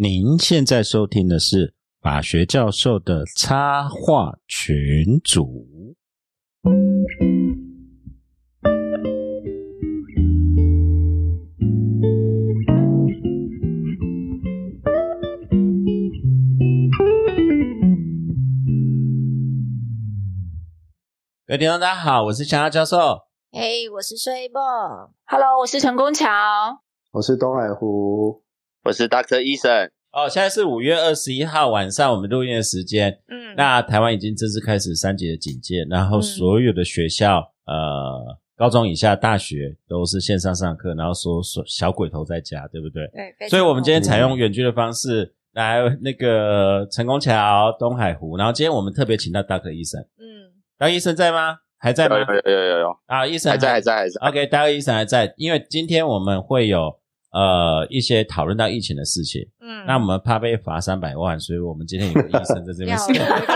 您现在收听的是法学教授的插画群组。各位听众，大家好，我是强耀教授。嘿我是睡梦。Hello，我是陈功桥。我是东海湖，我是 Doctor 医生。哦，现在是五月二十一号晚上，我们录音的时间。嗯，那台湾已经正式开始三级的警戒，然后嗯所有的学校，呃，高中以下、大学都是线上上课，然后说说小鬼头在家，对不对？对，所以我们今天采用远距的方式来那个成功桥、东海湖，然后今天我们特别请到大科医生，嗯，大医生在吗？还在吗？有有有有有有，啊，医生还在还在还在。OK，大卫医生还在，因为今天我们会有呃一些讨论到疫情的事情，嗯，那我们怕被罚三百万，所以我们今天有个医生在这边要有一个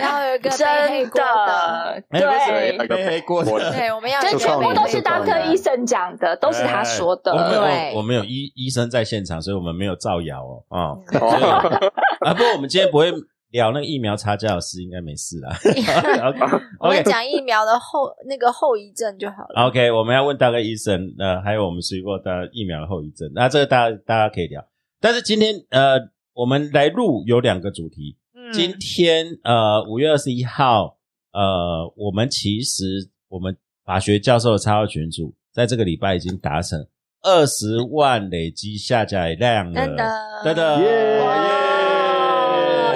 要有一个背黑真锅的，的，对对背黑锅的。对，我们要全部都是背黑锅的 Doctor 医生讲的，都是他说的。我们对有我们有医医生在现场，所以我们没有造谣哦。啊、嗯所以啊，不过我们今天不会聊那个疫苗差价的事，应该没事啦。我们讲疫苗的后那个后遗症就好了。OK，我们要问大概医生，呃，还有我们水过的疫苗的后遗症，那这个大家大家可以聊。但是今天呃，我们来录有两个主题。嗯，今天呃五月二十一号，呃，我们其实我们法学教授的插画群组，在这个礼拜已经达成二十万累积下载量了，真的真的耶哦耶！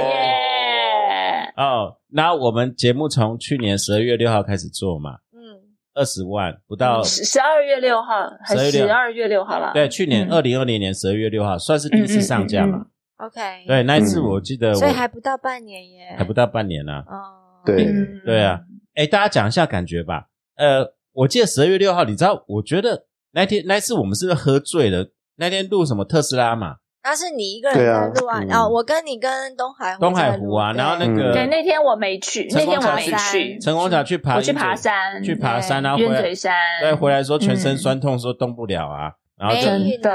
耶！哦，那我们节目从去年十二月六号开始做嘛，嗯，二十万不到，十十二月六号还是十二月六号。啦？对，去年嗯。二零二零年十二月六号算是第一次上架嘛，OK，对，那一次嗯。我记得我所以还不到半年耶，还不到半年呢、哦，对。嗯。对啊，哎，大家讲一下感觉吧。呃，我记得十二月六号，你知道，我觉得那天那次我们是不是喝醉了？那天录什么特斯拉嘛，那是你一个人在录啊，嗯哦，我跟你跟东海湖东海湖啊，然后那个对，那天我没去，那天我没去，陈功桥去爬，我去爬，山，去爬山，对然后回来嘴，山，对，回来说全身嗯酸痛，说动不了啊，然后真的，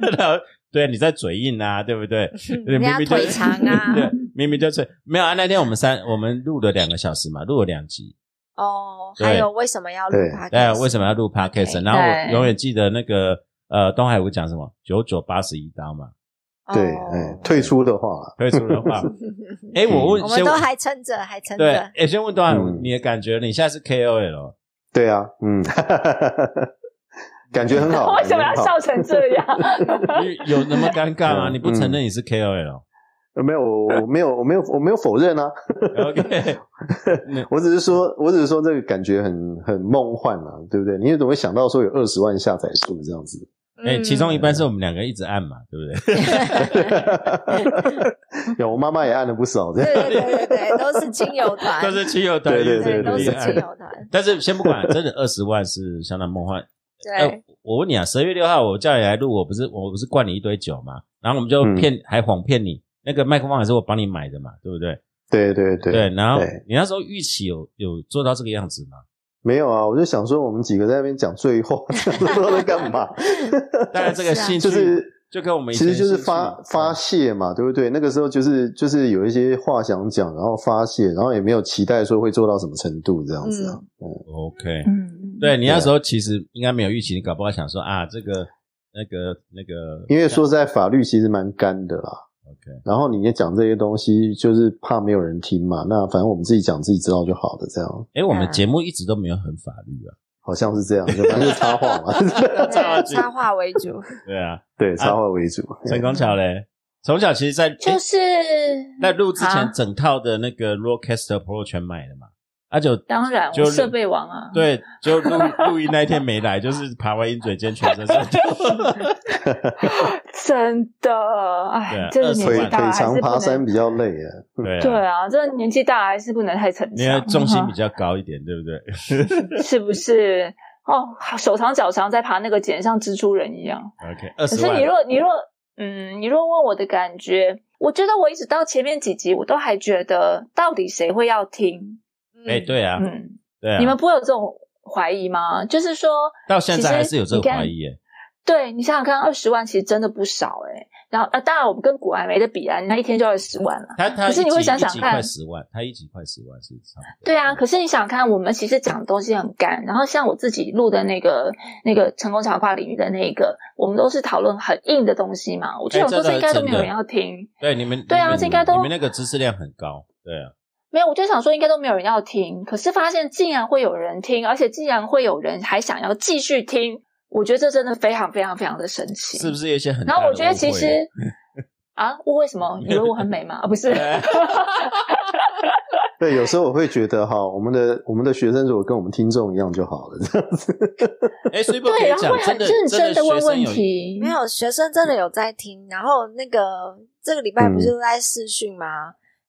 然后对你在嘴硬啊，对不对？人家明明腿长啊，对，明明就是没有啊。那天我们三我们录了两个小时嘛，录了两集。哦，还有为什么要录对 podcast？对，为什么要录然后我永远记得那个呃，东海湖讲什么九九八十一刀嘛，对，退出的话，退出的话，哎，我问我们都还撑着，还撑对，着。哎，先问东海你的感觉，你现在是 KOL，对啊，嗯，感觉很好。为什么要笑成这样？你有那么尴尬吗？嗯你不承认你是 KOL？呃没有，我我没有，我没有，我没有否认啊。OK，我只是说，我只是说这个感觉很很梦幻啊，对不对？你怎么会想到说有二十万下载数这样子？哎，嗯其中一半是我们两个一直按嘛，对不对？有，我妈妈也按了不少，这对样。对对对对，都是亲友团，都是亲友团，对对对，对都是亲友团。但是先不管，真的二十万是相当梦幻。哎、对，我问你啊，十二月六号我叫你来录，我不是我不是灌你一堆酒嘛，然后我们就嗯骗、还谎骗你，那个麦克风还是我帮你买的嘛，对不对？对对对然后你那时候预期有有做到这个样子吗？没有啊，我就想说，我们几个在那边讲醉话，不知道在干嘛。当然这个兴趣就是就跟我们以其实就是发发泄嘛，对不对？那个时候就是就是有一些话想讲，然后发泄，然后也没有期待说会做到什么程度这样子啊。嗯，OK，、嗯，对你那时候其实应该没有预期，你搞不好想说啊，这个那个那个，因为说实在，法律其实蛮干的啦。OK，然后你也讲这些东西，就是怕没有人听嘛。那反正我们自己讲自己知道就好了，这样哎，我们嗯节目一直都没有很法律啊，好像是这样，就反正就插画嘛。对插画为主。对啊，对，插画为主。陈光桥嘞，从小其实在诶就是在录之前啊，整套的那个 Rodecaster Pro 全买了嘛，啊就当然就设备王啊，对，就录录音那一天没来，就是爬完鹰嘴尖全身酸痛。真的，哎，这个20腿年纪大了腿长还是。爬山比较累啊。对 对啊，啊，这个年纪大还是不能太逞因为强，重心比 较高一点，对不对是不是？哦，手长脚长在爬那个茧，像蜘蛛人一样。？OK，可是你，若你若嗯，你若问我的感觉，我觉得我一直到前面几集，我都还觉得到底谁会要听？哎，对啊，嗯，对啊，你们不会有这种怀疑吗？就是说，到现在还是有这个怀疑耶。对你想想看，二十万其实真的不少哎。然后啊，当然我们跟古埃没得比啊，他一天就二十万了。他他可是你会想想看快，十万，他一集快十万是差不多。对啊，可是你想想看，我们其实讲的东西很干，然后像我自己录的那个那个成功强化领域的那个，我们都是讨论很硬的东西嘛。我就想说，哎这这应该都没有人要听。对你们，对啊这应该都你们那个知识量很高，对啊，没有，我就想说应该都没有人要听，可是发现竟然会有人听，而且竟然会有人还想要继续听，我觉得这真的非常非常非常的神奇，是不是有一些很？然后我觉得其实 啊，误会什么？以为我很美吗？啊，不是，对，有时候我会觉得哈，我们的我们的学生如果跟我们听众一样就好了，这样子。哎，所以不可对，以讲然后会很真的认真的问问学生有题，没有学生真的有在听，然后那个这个礼拜不是都在试训吗？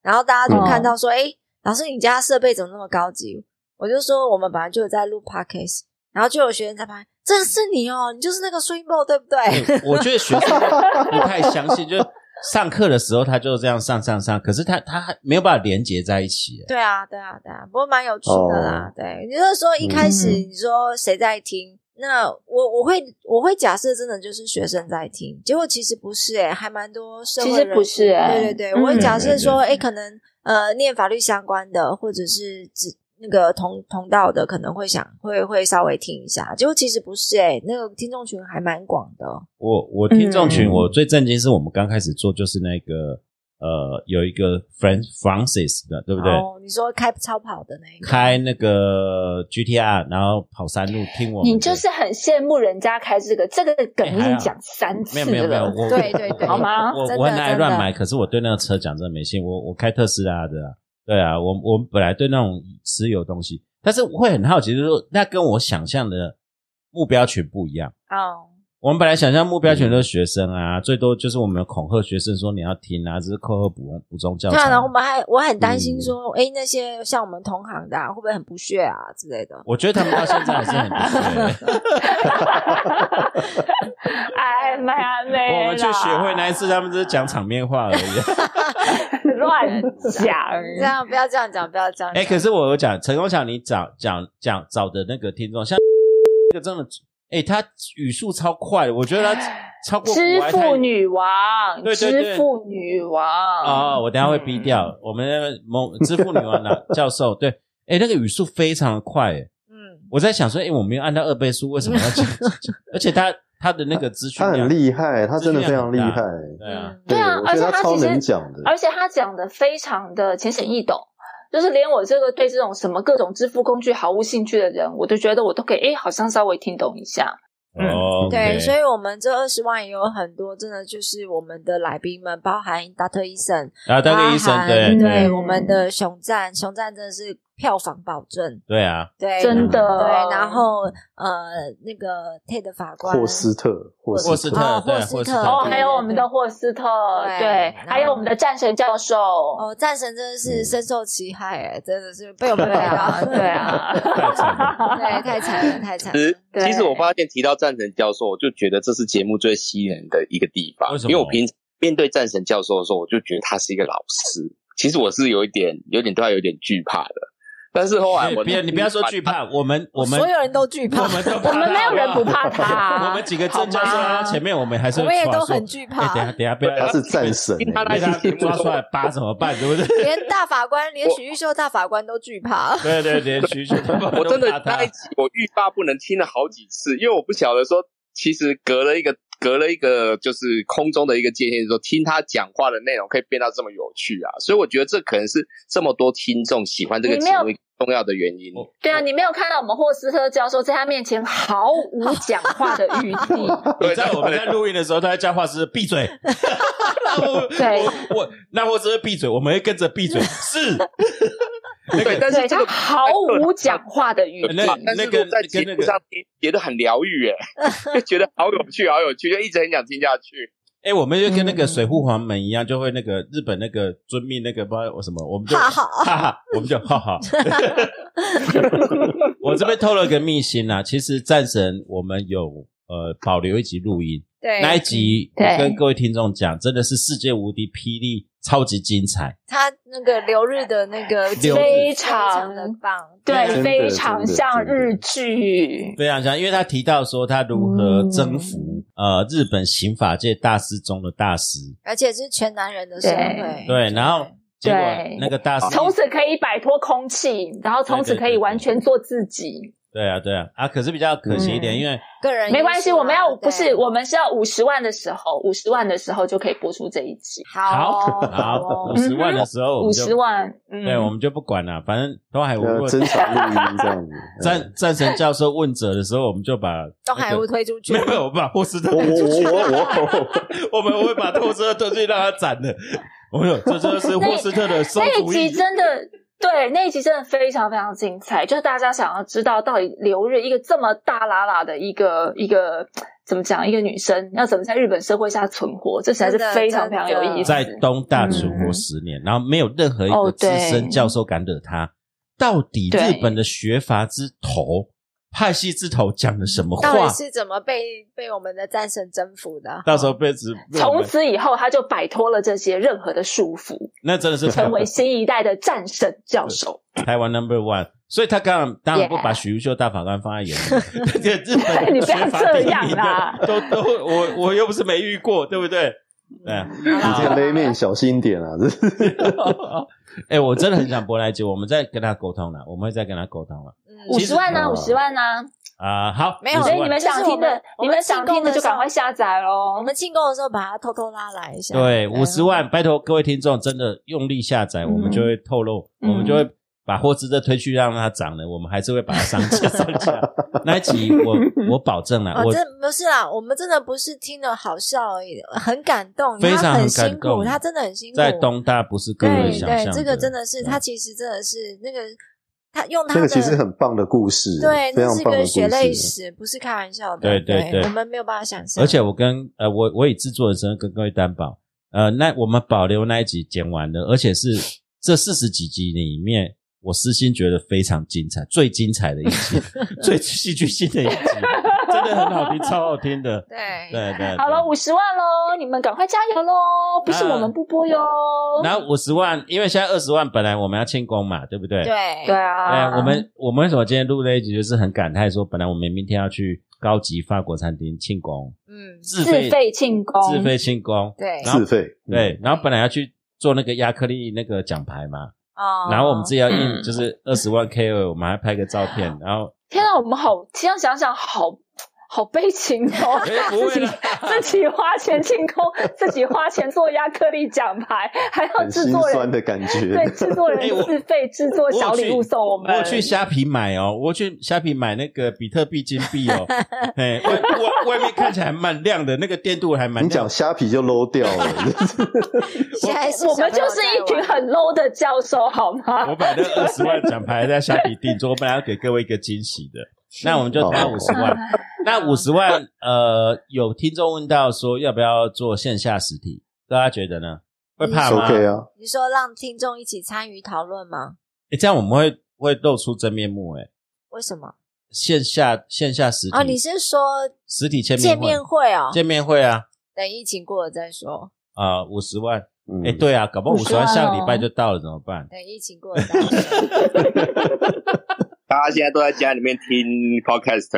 然后大家就看到说，哎、老师你家设备怎么那么高级？我就说我们本来就有在录 podcast，然后就有学生在拍，这是你哦，你就是那个 Swingbo 对不对？哎我觉得学生 不太相信，就是上课的时候他就这样上上上，可是他他还没有办法连接在一起。对啊，对啊，对啊，不过蛮有趣的啦。哦对，你就是说一开始嗯你说谁在听，那我我会我会假设真的就是学生在听，结果其实不是诶、还蛮多社会其实不是欸对对对，嗯我会假设说，诶、可能呃念法律相关的，或者是只。那个同同道的可能会想会会稍微听一下，结果其实不是诶、那个听众群还蛮广的。我我听众群，嗯我最震惊是我们刚开始做就是那个呃有一个 Franc Francis 的，对不对？哦，你说开超跑的那个，开那个 GTR，然后跑山路听我。你就是很羡慕人家开这个，这个梗已经讲三次了，没有没有没有，我对对对好吗我我很爱乱买，可是我对那个车讲真的没信。我我开特斯拉的啊，对啊，我我们本来对那种私有东西，但是会很好奇，就是说那跟我想象的目标群不一样。哦，我们本来想象目标全都是学生啊，最多就是我们恐吓学生说你要听啊，这是课后补补充教对啊，材然。后我们还我很担嗯心说，哎、那些像我们同行的、啊、会不会很不屑啊之类的？我觉得他们到现在还是很不屑。哎妈没我们去学会那一次，他们只是讲场面话而已。乱讲，这样不要这样讲，不要这样讲。哎、可是我有讲陈功强，你找讲讲找的那个听众，像这个真的，哎、他语速超快，我觉得他 超过支付女王，对对对支付女王哦，我等一下会逼掉、我们那个某支付女王的教授，对，哎、那个语速非常的快，哎，嗯，我在想说，哎、我没有按到二倍速，为什么要讲？而且他他的那个资讯他很厉害，他真的非常厉害。对啊，嗯对啊而且他其实能讲的。而且他讲的非常的浅显易懂，就是连我这个对这种什么各种支付工具毫无兴趣的人，我都觉得我都可以，哎，好像稍微听懂一下。嗯。哦，对，所以以我们这二十万也有很多，真的就是我们的来宾们，包含达特医生，，doctor 医生，对我们的熊赞，熊赞真的是票房保证，对啊，对，真的对，然后呃，那个 TED 法官霍斯特，霍霍斯特霍斯特霍斯特哦，还有我们的霍斯特，对还有我们的战神教授，哦，战神真的是嗯深受其害，哎，真的是被我们 对啊，聊到，对啊，对，太惨了，太惨了。其实，其实我发现提到战神教授，我就觉得这是节目最吸引人的一个地方为什。么因为我平面对战神教授的时候，我就觉得他是一个老师。其实我是有一点、有点对他有点惧怕的。但是后来我不要你不要说惧怕，我们我们所有人都惧怕，我们都我们没有人不怕他。啊我们几个正教授好吗在前面，我们还是我们也都很惧怕。哎等一下等下，不要。他是战神被他抓出来扒怎么办？对不对？连大法官，连许玉秀大法官都惧怕。对对对，徐徐，我真的那一集我欲罢不能，听了好几次，因为我不晓得说，其实隔了一个隔了一个就是空中的一个界限，说听他讲话的内容可以变到这么有趣啊，所以我觉得这可能是这么多听众喜欢这个节目重要的原因。对啊，你没有看到我们霍斯特教授在他面前毫无讲话的余地。对在我们在录音的时候，他在叫话是闭嘴。对我我那我只会闭嘴，我们会跟着闭嘴。是，那对，个对但是这个他毫无讲话的余地。那但是那个在节目上听，觉得很疗愈，哎，就 觉得好有趣，好有趣，就一直很想听下去。哎，我们就跟那个嗯水户黄门一样，就会那个日本那个遵命那个不知道我什么，我们就哈哈哈哈，我们就哈哈。我这边透了个秘辛啊，其实战神我们有呃保留一集录音，对，那一集跟各位听众讲，真的是世界无敌霹雳，超级精彩。他那个留日的那个非常常的棒，对真，的非常像日剧。非常像，因为他提到说他如何征服呃日本刑法界大师中的大师，而且是全男人的社会。对，然后结果对那个大师从此可以摆脱空气，然后从此可以完全做自己。对啊对啊啊，可是比较可惜一点，嗯因为个人没关系，我们要不是我们是要五十万的时候，五十万的时候就可以播出这一集。好哦好哦五十万的时候五十万，嗯，对，我们就不管了，反正东海无这样子。战战神教授问责的时候，我们就把东海湖推出去 没，有没有，我们把霍斯特我推出去，我我我，我们会把霍斯特推出去让他斩的。我有，这真的是霍斯特的馊那一。集真的对那一集真的非常非常精彩，就是大家想要知道到底留日一个这么大喇喇的一个一个怎么讲一个女生要怎么在日本社会下存活，这实在是非常非常有意思。在东大存活十年，然后没有任何一个哦资深教授敢惹她。到底日本的学阀之头、派系之头讲了什么话？到底是怎么被被我们的战神征服的？到时候被指被我从此以后，他就摆脱了这些任何的束缚，那真的是成为新一代的战神教授。台湾 Number One。所以他刚刚当然不把许玉秀大法官放在眼里，这个日本你不要这样名啦都都我我又不是没遇过，对不对？对啊。你这个勒面小心点啊！哎、我真的很想博来姐，我们再跟他沟通了，我们会再跟他沟通了嗯五十万呢、五十万呢、啊、好，没有所以你们想听的，你们想听的就赶快下载喽我。们庆功的时候把它偷偷拉来一下。对五十万，拜托各位听众真的用力下载，嗯我们就会透露，嗯我们就会把货值再推去让它涨了，我们还是会把它上架上架。那一集我我保证了，哦，我这不是啦，我们真的不是听了好笑而已，很感动，非常很很辛苦，感动他真的很辛苦。在东大不是各位对对，想象这个真的是他其实真的是那个他用他的这个其实很棒的故事，对，非常棒的故个血泪事。史，不是开玩笑的。对对对我们没有办法想象。而且我跟呃我我以制作人身份跟各位担保，呃，那我们保留那一集剪完了，而且是 这四十几集里面，我私心觉得非常精彩，最精彩的一集，最戏剧性的一集，真的很好听，超好听的。对对对，好了，五十万喽，你们赶快加油喽！不是我们不播哟。然后五十万，因为现在二十万，本来我们要庆功嘛，对不对？。对对啊，哎，我们我们为什么今天录那一集，就是很感慨，说本来我们明天要去高级法国餐厅庆功，嗯，自自费费庆功，自费庆功，对然后自费，嗯对，然后本来要去做那个亚克力那个奖牌嘛，哦，然后我们自己要印嗯就是二十万 K 二，我们还拍个照片，然后天啊，我们好，这样想想好。好悲情哦！自己自己花钱清空，自己花钱做亚克力奖牌，还要制作人酸的感觉。对制作人自费制作小礼物送我们。我去虾皮买哦，我去虾皮买那个比特币金币哦，哎，外外外面看起来蛮亮的，那个电镀还蛮你讲虾皮就 low 掉了，现在是我们就是一群很 low 的教授，好吗？我把那二十万奖牌在虾皮订做，我本来要给各位一个惊喜的，那我们就谈好五十万。那五十万，呃，有听众问到说要不要做线下实体，大家觉得呢？会怕吗？OK 啊，你说让听众一起参与讨论吗？诶这样我们会会露出真面目诶为什么？线下线下实体哦，你是说实体见面见面会哦？见面会啊等疫情过了再说，啊五十万，嗯诶对啊，搞不好五十万50万哦下个礼拜就到了，怎么办？等疫情过了再说。大家现在都在家里面听 podcast，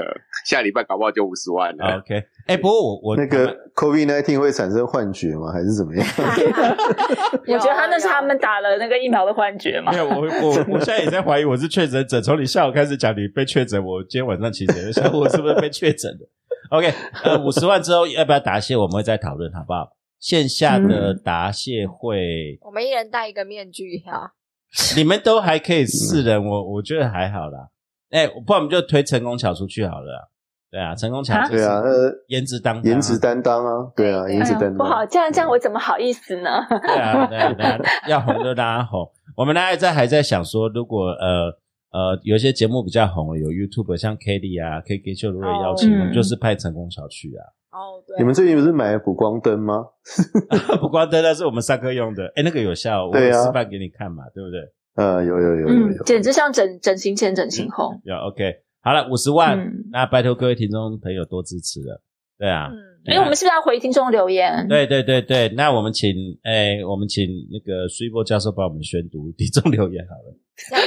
下礼拜搞不好就五十万了。OK，哎，不过我我那个 COVID nineteen 会产生幻觉吗？还是怎么样？我觉得他那是他们打了那个疫苗的幻觉嘛没。有，我我我现在也在怀疑我是确诊者。从你下午开始讲你被确诊，我今天晚上其实也想我是不是被确诊的。OK，呃，五十万之后要不要答谢，我们会再讨论，好不好？线下的答谢会，我们一人戴一个面具哈。你们都还可以四人，我我觉得还好啦。哎、不然我们就推成功桥出去好了啦。对啊，成功桥对啊，呃，颜值担当啊颜值担当啊，对啊，对颜值担当。不好，这样这样我怎么好意思呢？对啊，对啊，对啊，要红就大家红。我们大家在还在想说，如果呃呃有一些节目比较红，有 YouTube 像 k d 啊、KK 秀如果邀请，哦我们就是派成功桥去啊。哦，对，你们最近不是买了补光灯吗？补光灯那是我们上课用的，哎，那个有效，我示范给你看嘛，对不对？呃，有有有有嗯，有，简直像整整形前整形后。有 OK，好了，五十万，嗯那拜托各位听众朋友多支持了，对啊。嗯，因为我们是不是要回听众留言？对对对对，那我们请哎，我们请那个 s u p e 教授帮我们宣读听众留言好了。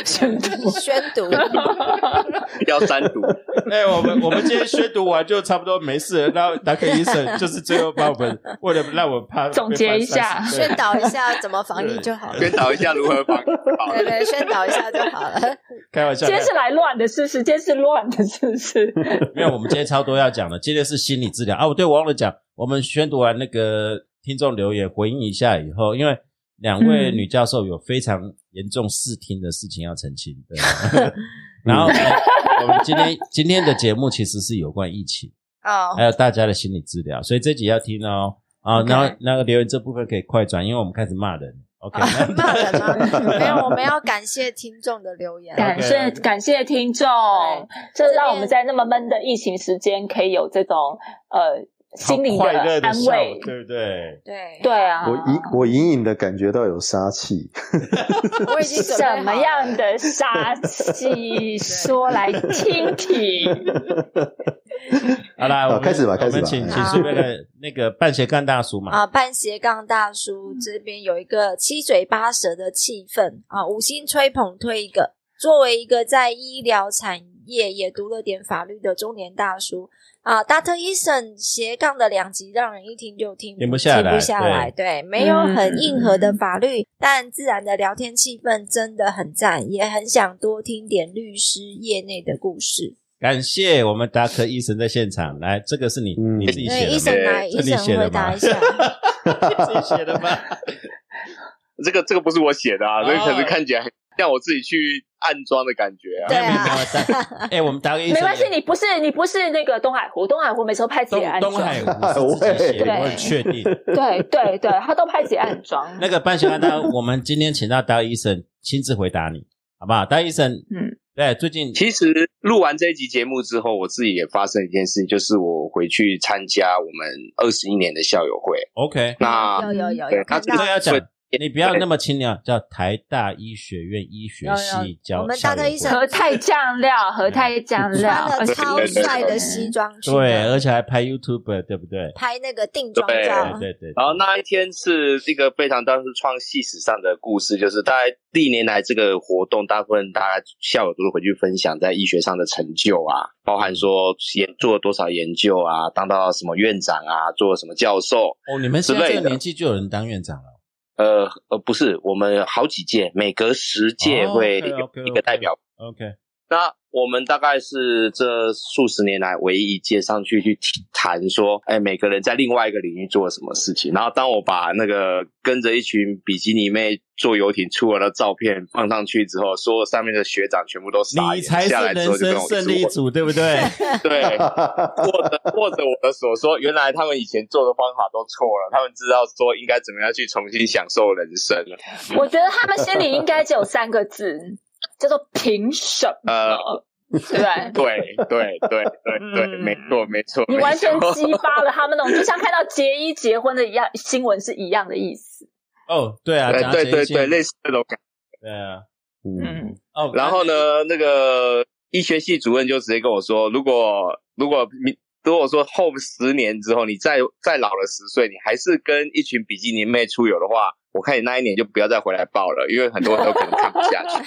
宣读宣读，要三读。哎，我们我们今天宣读完就差不多没事了。然后达克医生 就是最后把我们为了让我们怕 总结一下宣导一下怎么防疫就好了，宣导一下如何防疫。对对，宣导一下就好了。开玩笑，今天是来乱的，是不是？今天是乱的，是不是？没有，我们今天超多要讲的。今天是心理治疗啊！我对我忘了讲，我们宣读完那个听众留言回应一下以后，因为两位女教授有非常严重视听的事情要澄清，对。然后我们今天今天的节目其实是有关疫情哦，还有大家的心理治疗，所以这集要听哦啊。然后那个留言这部分可以快转，因为我们开始骂人。OK，骂人吗？没有，我们要感谢听众的留言，感谢感谢听众，这让我们在那么闷的疫情时间可以有这种呃。心理的安慰，对不对？对对啊！我隐我隐隐的感觉到有杀气。我已经什么样的杀气？说来听听。好啦，我们开始吧，开始吧。请请说那个那个半斜杠大叔嘛。啊，半斜杠大叔这边有一个七嘴八舌的气氛啊，五星吹捧推一个。作为一个在医疗产业也读了点法律的中年大叔。啊，大特医生斜杠的两集让人一听就听停不下来，停不下来。对，没有很硬核的法律，但自然的聊天气氛真的很赞，也很想多听点律师业内的故事。感谢我们达克医生在现场来，这个是你你自己写的，医生来，医生回答一下，自己写的吗？这个这个不是我写的啊，所以可是看起来像我自己去。暗装的感觉啊！对啊，哎，我们打个没关系，你不是你不是那个东海湖，东海湖每次都拍自己暗装，东海湖自己写，我很确定。对对对，他都拍自己暗装。那个半小安，我们今天请到达医生亲自回答你，好不好？达医生，嗯，对，最近其实录完这一集节目之后，我自己也发生一件事情，就是我回去参加我们二十一年的校友会。OK，那有有有有，他这个要讲。你不要那么轻量，叫台大医学院医学系教。我们大特医生和泰酱料，和泰酱料，穿了超 帅的西装裙，对，而且还拍 YouTube，对不对？拍那个定妆照，对对。然后那一天是一个非常当时创系史上的故事，就是大概历年来这个活动，大部分大家校友都是回去分享在医学上的成就啊，包含说研做了多少研究啊，当到什么院长啊，做了什么教授。哦，你们现在这个年纪就有人当院长了。呃呃，不是，我们好几届，每隔十届会有一个代表。OK，那。我们大概是这数十年来唯一一届上去去谈说，哎，每个人在另外一个领域做了什么事情。然后当我把那个跟着一群比基尼妹坐游艇出来的照片放上去之后，所有上面的学长全部都傻眼下来之后就跟我胜利组，对不对？对，握着握着我的手说，原来他们以前做的方法都错了，他们知道说应该怎么样去重新享受人生了。我觉得他们心里应该只有三个字。叫做凭什么？对对 对对对对，没错没错。你完全激发了他们那种，就像看到结衣结婚的一样新闻是一样的意思。哦，对啊，对对对，类似这种感。对啊，嗯哦。然后呢，那个医学系主任就直接跟我说，如果如果你如果说后十年之后你再再老了十岁，你还是跟一群比基尼妹出游的话。我看你那一年就不要再回来报了，因为很多人都可能看不下去。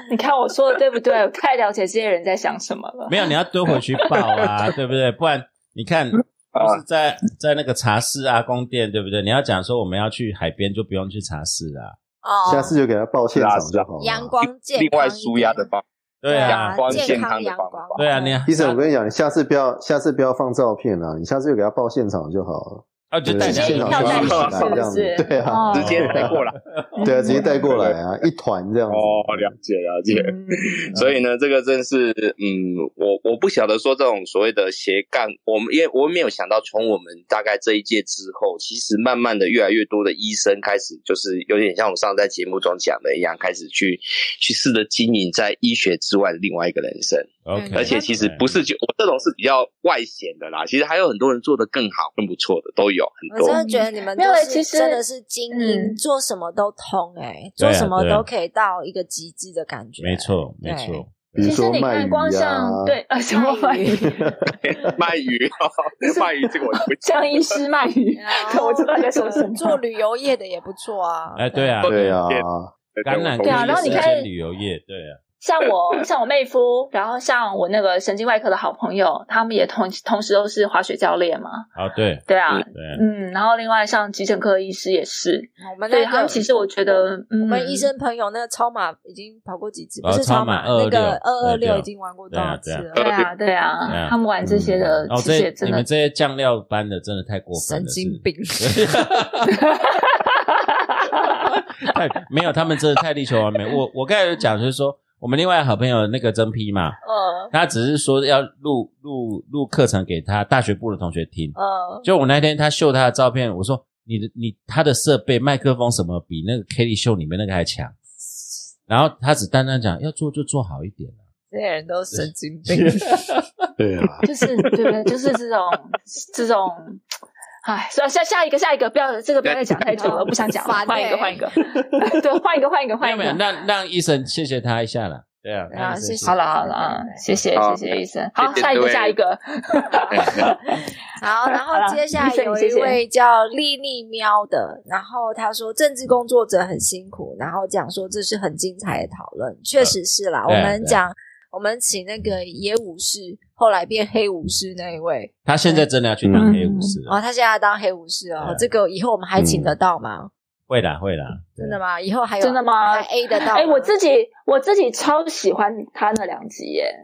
你看我说的对不对？我太了解这些人在想什么了。没有，你要多回去报啊，对不对？不然你看，就是在在那个茶室啊、宫殿，对不对？你要讲说我们要去海边，就不用去茶室了。哦，下次就给他报现场就好。阳光健另外舒压的方，对啊，阳光健康的方法。对啊，你医生，我跟你讲，你下次不要下次不要放照片啊，你下次就给他报现场就好了。啊，就带现场带是这样子，对啊，直接带过来，对啊，直接带过来啊，一团这样子。哦，了解了解。所以呢，这个真是，嗯，我我不晓得说这种所谓的斜杠，我们因为我没有想到，从我们大概这一届之后，其实慢慢的越来越多的医生开始，就是有点像我上次在节目中讲的一样，开始去去试着经营在医学之外的另外一个人生。OK，而且其实不是就我这种是比较外显的啦，其实还有很多人做的更好、更不错的都有很多。我真的觉得你们都是真的是经营，做什么都通哎，做什么都可以到一个极致的感觉。没错，没错。其实你看，光像对啊，什么卖鱼？卖鱼，卖鱼这个我不 江医师卖鱼，我知道在说什么。做旅游业的也不错啊。哎，对啊，对啊。橄榄对啊然后你看旅游业，对啊，像我像我妹夫，然后像我那个神经外科的好朋友，他们也同同时都是滑雪教练嘛。啊，对对啊，对，嗯，然后另外像急诊科医师也是，我们对他们其实我觉得，嗯我们医生朋友那个超马已经跑过几次，哦不是超马马，那个二二六已经玩过多少次了？对啊对啊，他们玩这些的哦，其实也这你真的们这些酱料班的真的太过分了，神经病！是太没有，他们真的太力求完美。我我刚才有讲，就是说我们另外好朋友那个曾批嘛，嗯他只是说要录录录课程给他大学部的同学听。嗯，就我那天他秀他的照片，我说你的你他的设备麦克风什么比那个 Kelly 秀里面那个还强，然后他只单单讲要做就做好一点这些人都神经病。对 啊，就是对不对？就是这种这种。哎，下下下一个，下一个，不要这个不要再讲太久了，不想讲了，换一个，欸换一个，对，换一个，换一个，换一没有没有，个。让让医生谢谢他一下啦。对啊，啊谢谢好了好了啊，谢谢谢谢医生。好，下一个下一个。好，然后接下来有一位叫丽丽喵的，然后他说政治工作者很辛苦，然后讲说这是很精彩的讨论，确实是啦。我们讲，我们请那个野武士，后来变黑武士那一位，他现在真的要去当黑武士了，哦，他现在要当黑武士哦，对这个以后我们还请得到吗？会啦会啦，真的吗？以后还有真的吗还 A 得到吗？哎，我自己我自己超喜欢他那两集耶。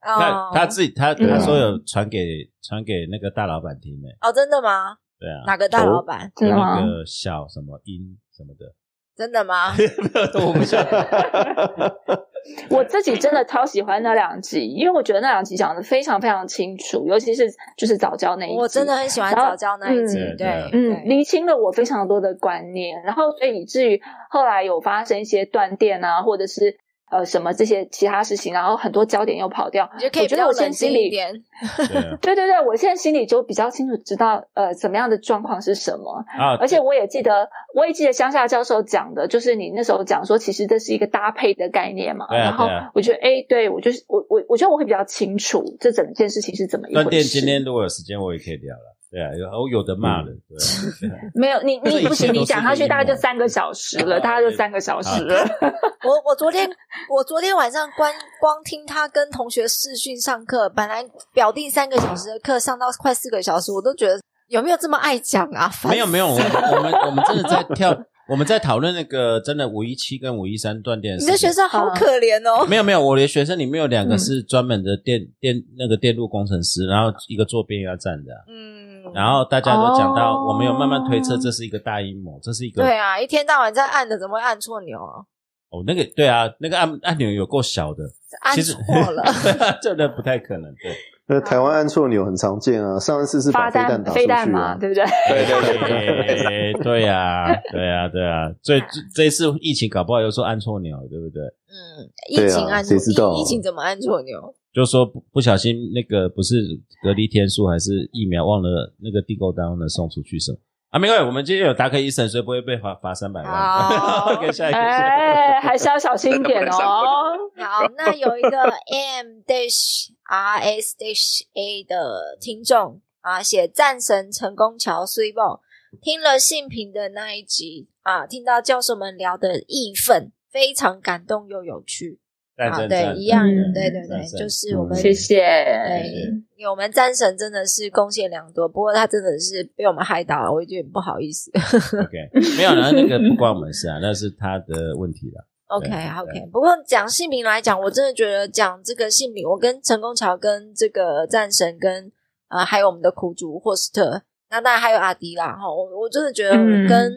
他哦他自己他嗯他说有传给传给那个大老板听呢，哦，真的吗？对啊，哪个大老板？有真的吗那个小什么音什么的，真的吗？我不晓得。我自己真的超喜欢那两集，因为我觉得那两集讲的非常非常清楚，尤其是就是早教那一集，我真的很喜欢早教那一集，嗯对，嗯，对厘清了我非常多的观念，然后所以以至于后来有发生一些断电啊，或者是呃什么这些其他事情，然后很多焦点又跑掉，你就可以我觉得我现在比较冷静心里。一点。对啊对对对，我现在心里就比较清楚知道呃怎么样的状况是什么，啊，而且我也记得，我也记得乡下教授讲的，就是你那时候讲说，其实这是一个搭配的概念嘛。啊然后我觉得，哎，对我就是我我我觉得我会比较清楚这整件事情是怎么一断电回事。今天如果有时间我也可以聊了，对啊，有我有的骂了，对 没有你你不行，你讲下去大概就三个小时了，啊大概就三个小时了。我我昨天我昨天晚上光光听他跟同学视讯上课，本来表定三个小时的课上到快四个小时，我都觉得有没有这么爱讲啊？没有没有，我们我们我们真的在跳，我们在讨论那个真的五一七跟五一三断电。你的学生好可怜哦。没有没有，我的学生里面有两个嗯是专门的电、电那个电路工程师，然后一个做变压站的啊、嗯，然后大家都讲到，哦我们有慢慢推测这是一个大阴谋，这是一个对啊，一天到晚在按的，怎么会按错钮啊？哦那个对啊，那个按按钮有够小的，按错了。这个不太可能，对。那台湾按错钮很常见啊，上一次是飞弹打出去飞弹嘛，啊，对不对？对对对，哎对呀、对呀、对呀、所以这这一次疫情搞不好又说按错钮，对不对？嗯，疫情按错，谁知道啊疫疫情怎么按错钮？就说不不小心那个不是隔离天数还是疫苗忘了那个订购单忘了送出去什么啊？没关系，我们今天有达克医生，所以不会被罚罚三百万。好 OK，下一个。哎，还是要小心一点哦。好，那有一个 M dash R S dash A 的听众啊，写战神成功桥 s u 听了性平的那一集啊，听到教授们聊的义愤，非常感动又有趣啊，对，一样对对对就是我们谢谢。对，因为我们战神真的是贡献良多，不过他真的是被我们害到了，我有点不好意思。OK，没有那，那个不关我们事啊，那是他的问题了。OK 对 OK，不过讲姓名来讲，我真的觉得讲这个姓名，我跟陈功桥、跟这个战神、跟呃还有我们的苦主霍斯特，那当然还有阿迪啦哈，我我真的觉得嗯跟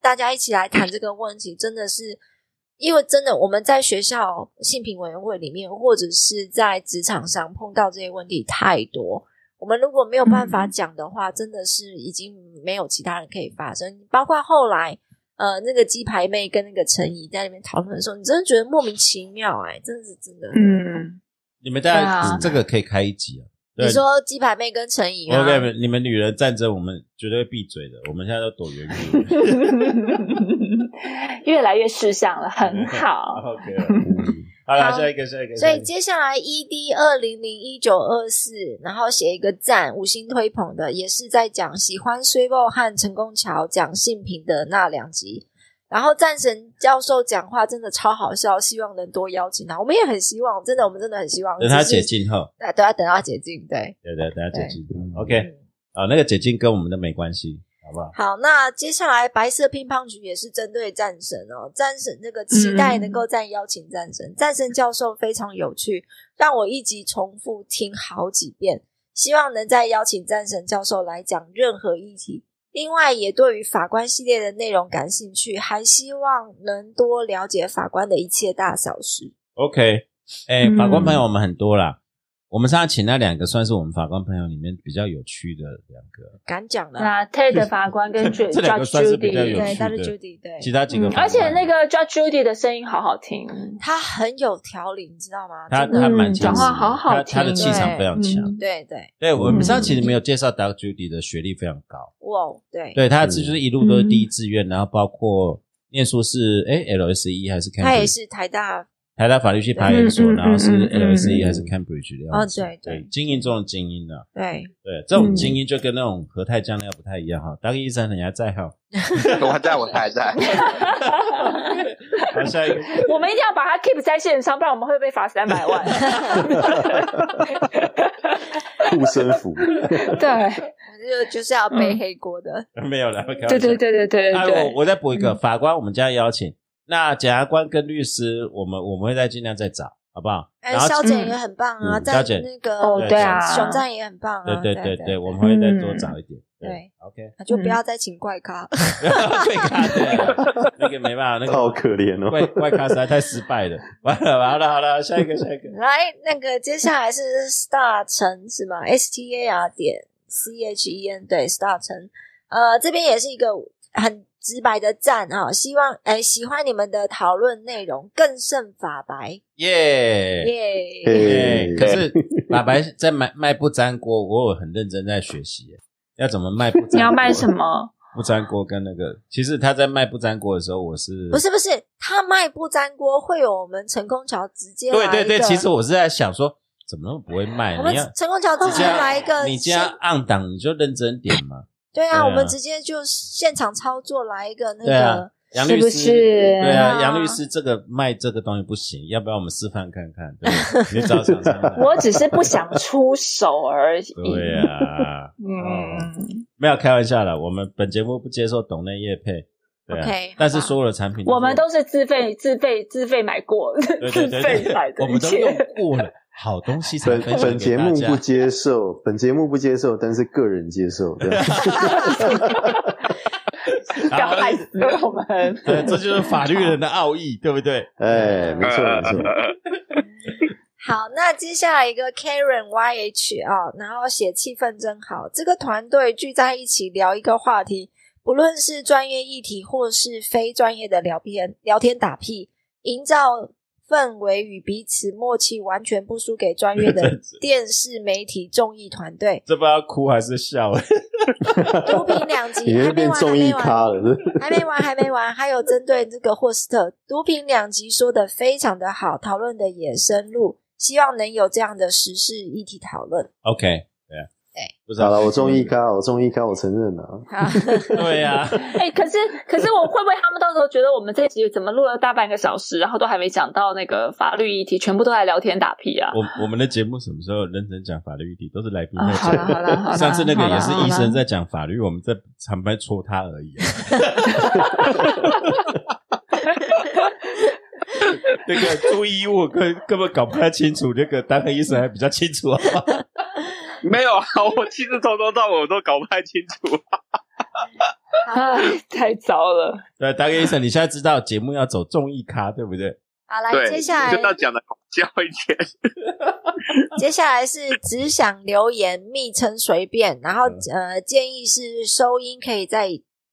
大家一起来谈这个问题，真的是因为真的我们在学校性平委员会里面，或者是在职场上碰到这些问题太多。我们如果没有办法嗯讲的话，真的是已经没有其他人可以发声。包括后来，呃，那个鸡排妹跟那个陈怡在那边讨论的时候，你真的觉得莫名其妙、哎，真的是真的。嗯，你们大家、这个可以开一集啊。对你说鸡排妹跟陈怡你们女人战争，我们绝对会闭嘴的。我们现在都躲远远。越来越识相了，很好。OK，好了，下一个，下一个。所以接下来 ED 二零零一九二四，然后写一个赞，五星推捧的，也是在讲喜欢 s u 和陈功桥讲性平的那两集。然后战神教授讲话真的超好笑，希望能多邀请他。我们也很希望，真的，我们真的很希望。等他解，禁后，对，都要等他解禁。对，对对，等他解禁嗯，OK，啊，那个解禁跟我们的没关系，好不好？好，那接下来白色乒乓局也是针对战神哦，战神这个期待能够再邀请战神，战神教授非常有趣，让我一集重复听好几遍，希望能再邀请战神教授来讲任何议题。另外，也对于法官系列的内容感兴趣，还希望能多了解法官的一切大小事。OK，哎、嗯法官朋友我们很多啦。我们上次请那两个算是我们法官朋友里面比较有趣的两个，敢讲的，那 Ted 法官 跟 Judge 这两个算是比较有 Judy，对，他是趣的 Judy，对，其他几个嗯法官、而且那个 Judge Judy 的声音好好听，他很有条理，你知道吗？他真的。他蛮强势的嗯讲话好好听他的听气场非常强。嗯。对对，对我们嗯上次其实没有介绍 Doug Judy 的学历非常高，哇，对，对他嗯就是一路都是第一志愿，然后包括念书是哎 LSE 还是 Cambridge？他也是台大台大法律系排研所，嗯嗯然后是嗯嗯嗯 LSE 还是 Cambridge 的样哦对对对，精英中的精英啊。对，对，这种精英就跟那种和泰酱料不太一样哈。当医生人家 在哈，我在我还在。好下一个，我们一定要把它 keep 在线上，不然我们会被罚三百万。护身符，对，就就是要背黑锅的。没有了，对对。对对对哎，对对。我我再补一个嗯法官，我们将邀请。那检察官跟律师，我们我们会再尽量再找，好不好？哎，然后肖检也很棒啊，肖检那个哦对啊熊赞也很棒啊，对对对对对，我们会再多找一点。对，OK，那就不要再请怪咖。怪咖对，那个没办法，那个好可怜哦，怪怪咖实在太失败了。完了，完了好了，下一个下一个。来，那个接下来是 Star 城是吗？S T A R 点 C H E N 对 Star 城，呃，这边也是一个很直白的赞啊，希望哎喜欢你们的讨论内容更胜法白耶耶。对，嘿可是法白在卖卖不粘锅，我有很认真在学习，要怎么卖不粘锅？你要卖什？么？不粘锅跟那个，其实他在卖不粘锅的时候，我是不是不是，他卖不粘锅会有我们成功桥直接来对对对，其实我是在想说，怎么那么不会卖？我们你要成功桥直接来一个你现，家按档你就认真点嘛。对啊，我们直接就现场操作来一个那个，是不杨律师，是对啊，啊杨律师这个卖这个东西不行，要不要我们示范看看？对 你找厂商。我只是不想出手而已。对啊，嗯，没有开玩笑的，我们本节目不接受董内业配。对啊 OK，但是所有的产品，我们都是自费、自费、自费买过，对自费买，的我们都用。过了，好东西才本分享本节给大家目不接受，本节目不接受，但是个人接受。对 要害死我们！对，这就是法律人的奥义，对不对？哎，没错没错。好，那接下来一个 Karen YH 啊、然后写气氛真好，这个团队聚在一起聊一个话题，不论是专业议题或是非专业的聊天聊天打屁，营造氛围与彼此默契完全不输给专业的 电视媒体综艺团队。这不知道哭还是笑？毒品两极你会还没完，还没完，还没完，还没完，还有针对这个霍斯特毒品两集说的非常的好，讨论的也深入，希望能有这样的时事议题讨论。OK，不知道好了，我中医咖，我中医咖，我承认了。好，对呀，哎、可是可是我会不会他们到时候觉得我们这集怎么录了大半个小时，然后都还没讲到那个法律议题，全部都在聊天打屁啊？我我们的节目什么时候认真讲法律议题，都是来宾啊，在好了好讲。了好了，上次那个也是医生在。讲法律，我们在旁边戳他而已、啊。那个注意我根根本搞不太清楚，那个当个医生还比较清楚啊。没有啊，我其实从头到尾我都搞不太清楚。唉，太糟了。对，当个医生，你现在知道节目要走综艺咖，对不对？好来，对，接下来就要讲的搞笑一点。接下来是只想留言，昵称随便，然后嗯呃建议是收音可以再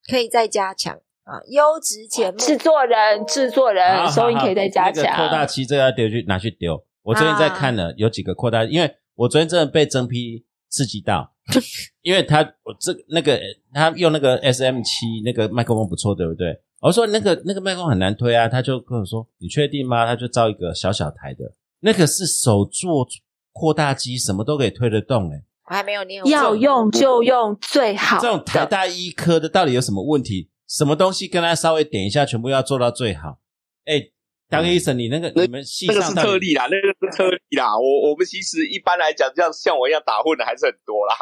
可以再加强啊，优质节目。制作人，制作人，好收音可以再加那个扩大强。期这个要丢去拿去丢。我最近在看了有几个扩大，因为我昨天真的被真批刺激到，因为他我这那个他用那个 S M 七那个麦克风不错，对不对？我说那个那个麦克风很难推啊，他就跟我说你确定吗？他就造一个小小台的，那个是手做扩大机，什么都可以推得动哎、我还没有念，要用就用最好这种台。大医科的到底有什么问题？什么东西跟他稍微点一下，全部要做到最好。哎，当医生，你那个那你们系那个是特例啦，那个是特例啦。我我们其实一般来讲，像像我一样打混的还是很多啦。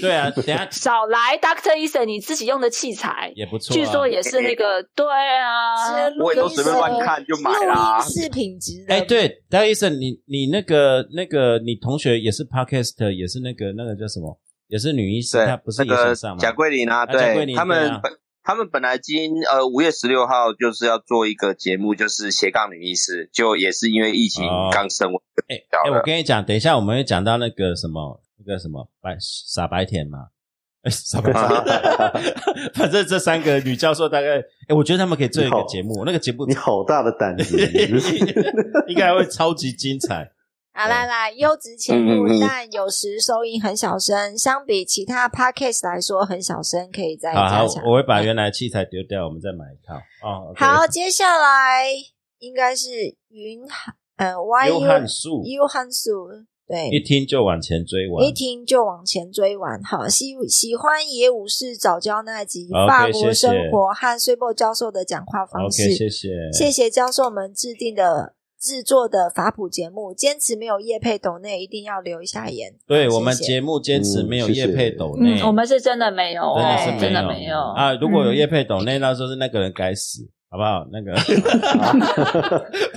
对啊，等一下 少来，Doctor Eason，你自己用的器材，也不错啊。据说也是那个，对啊，是我也都随便乱看就买啦录品质的。哎，对，当医生，你你那个那个，你同学也是 podcast，也是那个那个叫什么？也是女医师，对她不是那个也想上吗？贾桂林啊，啊贾桂林对他们本他们本来今呃五月十六号就是要做一个节目，就是斜杠女医师，就也是因为疫情哦刚升温，哎我跟你讲，等一下我们会讲到那个什么那个什么白傻白甜嘛。哎，傻白甜，反正这三个女教授大概，哎，我觉得他们可以做一个节目，那个节目你好大的胆子！应该会超级精彩。好来来，优质节目，嗯嗯嗯但有时收音很小声，相比其他 podcast 来说很小声，可以再加强。，我会把原来器材丢掉，我们再买一套。哦好，接下来应该是云汉呃 U 翰树，U 汉素，对，一听就往前追完。一听就往前追完。好，喜喜欢野武士早教那集法国生活和睡波教授的讲话方式。谢谢，谢谢教授们制定的制作的法普节目，坚持没有叶配抖内，一定要留一下言。好对我们节目坚持嗯没有谢谢业配抖内，嗯，我们是真的没有，真的是哎真的没没有啊！如果有嗯业配抖内，那时候是那个人该死，好不好？那个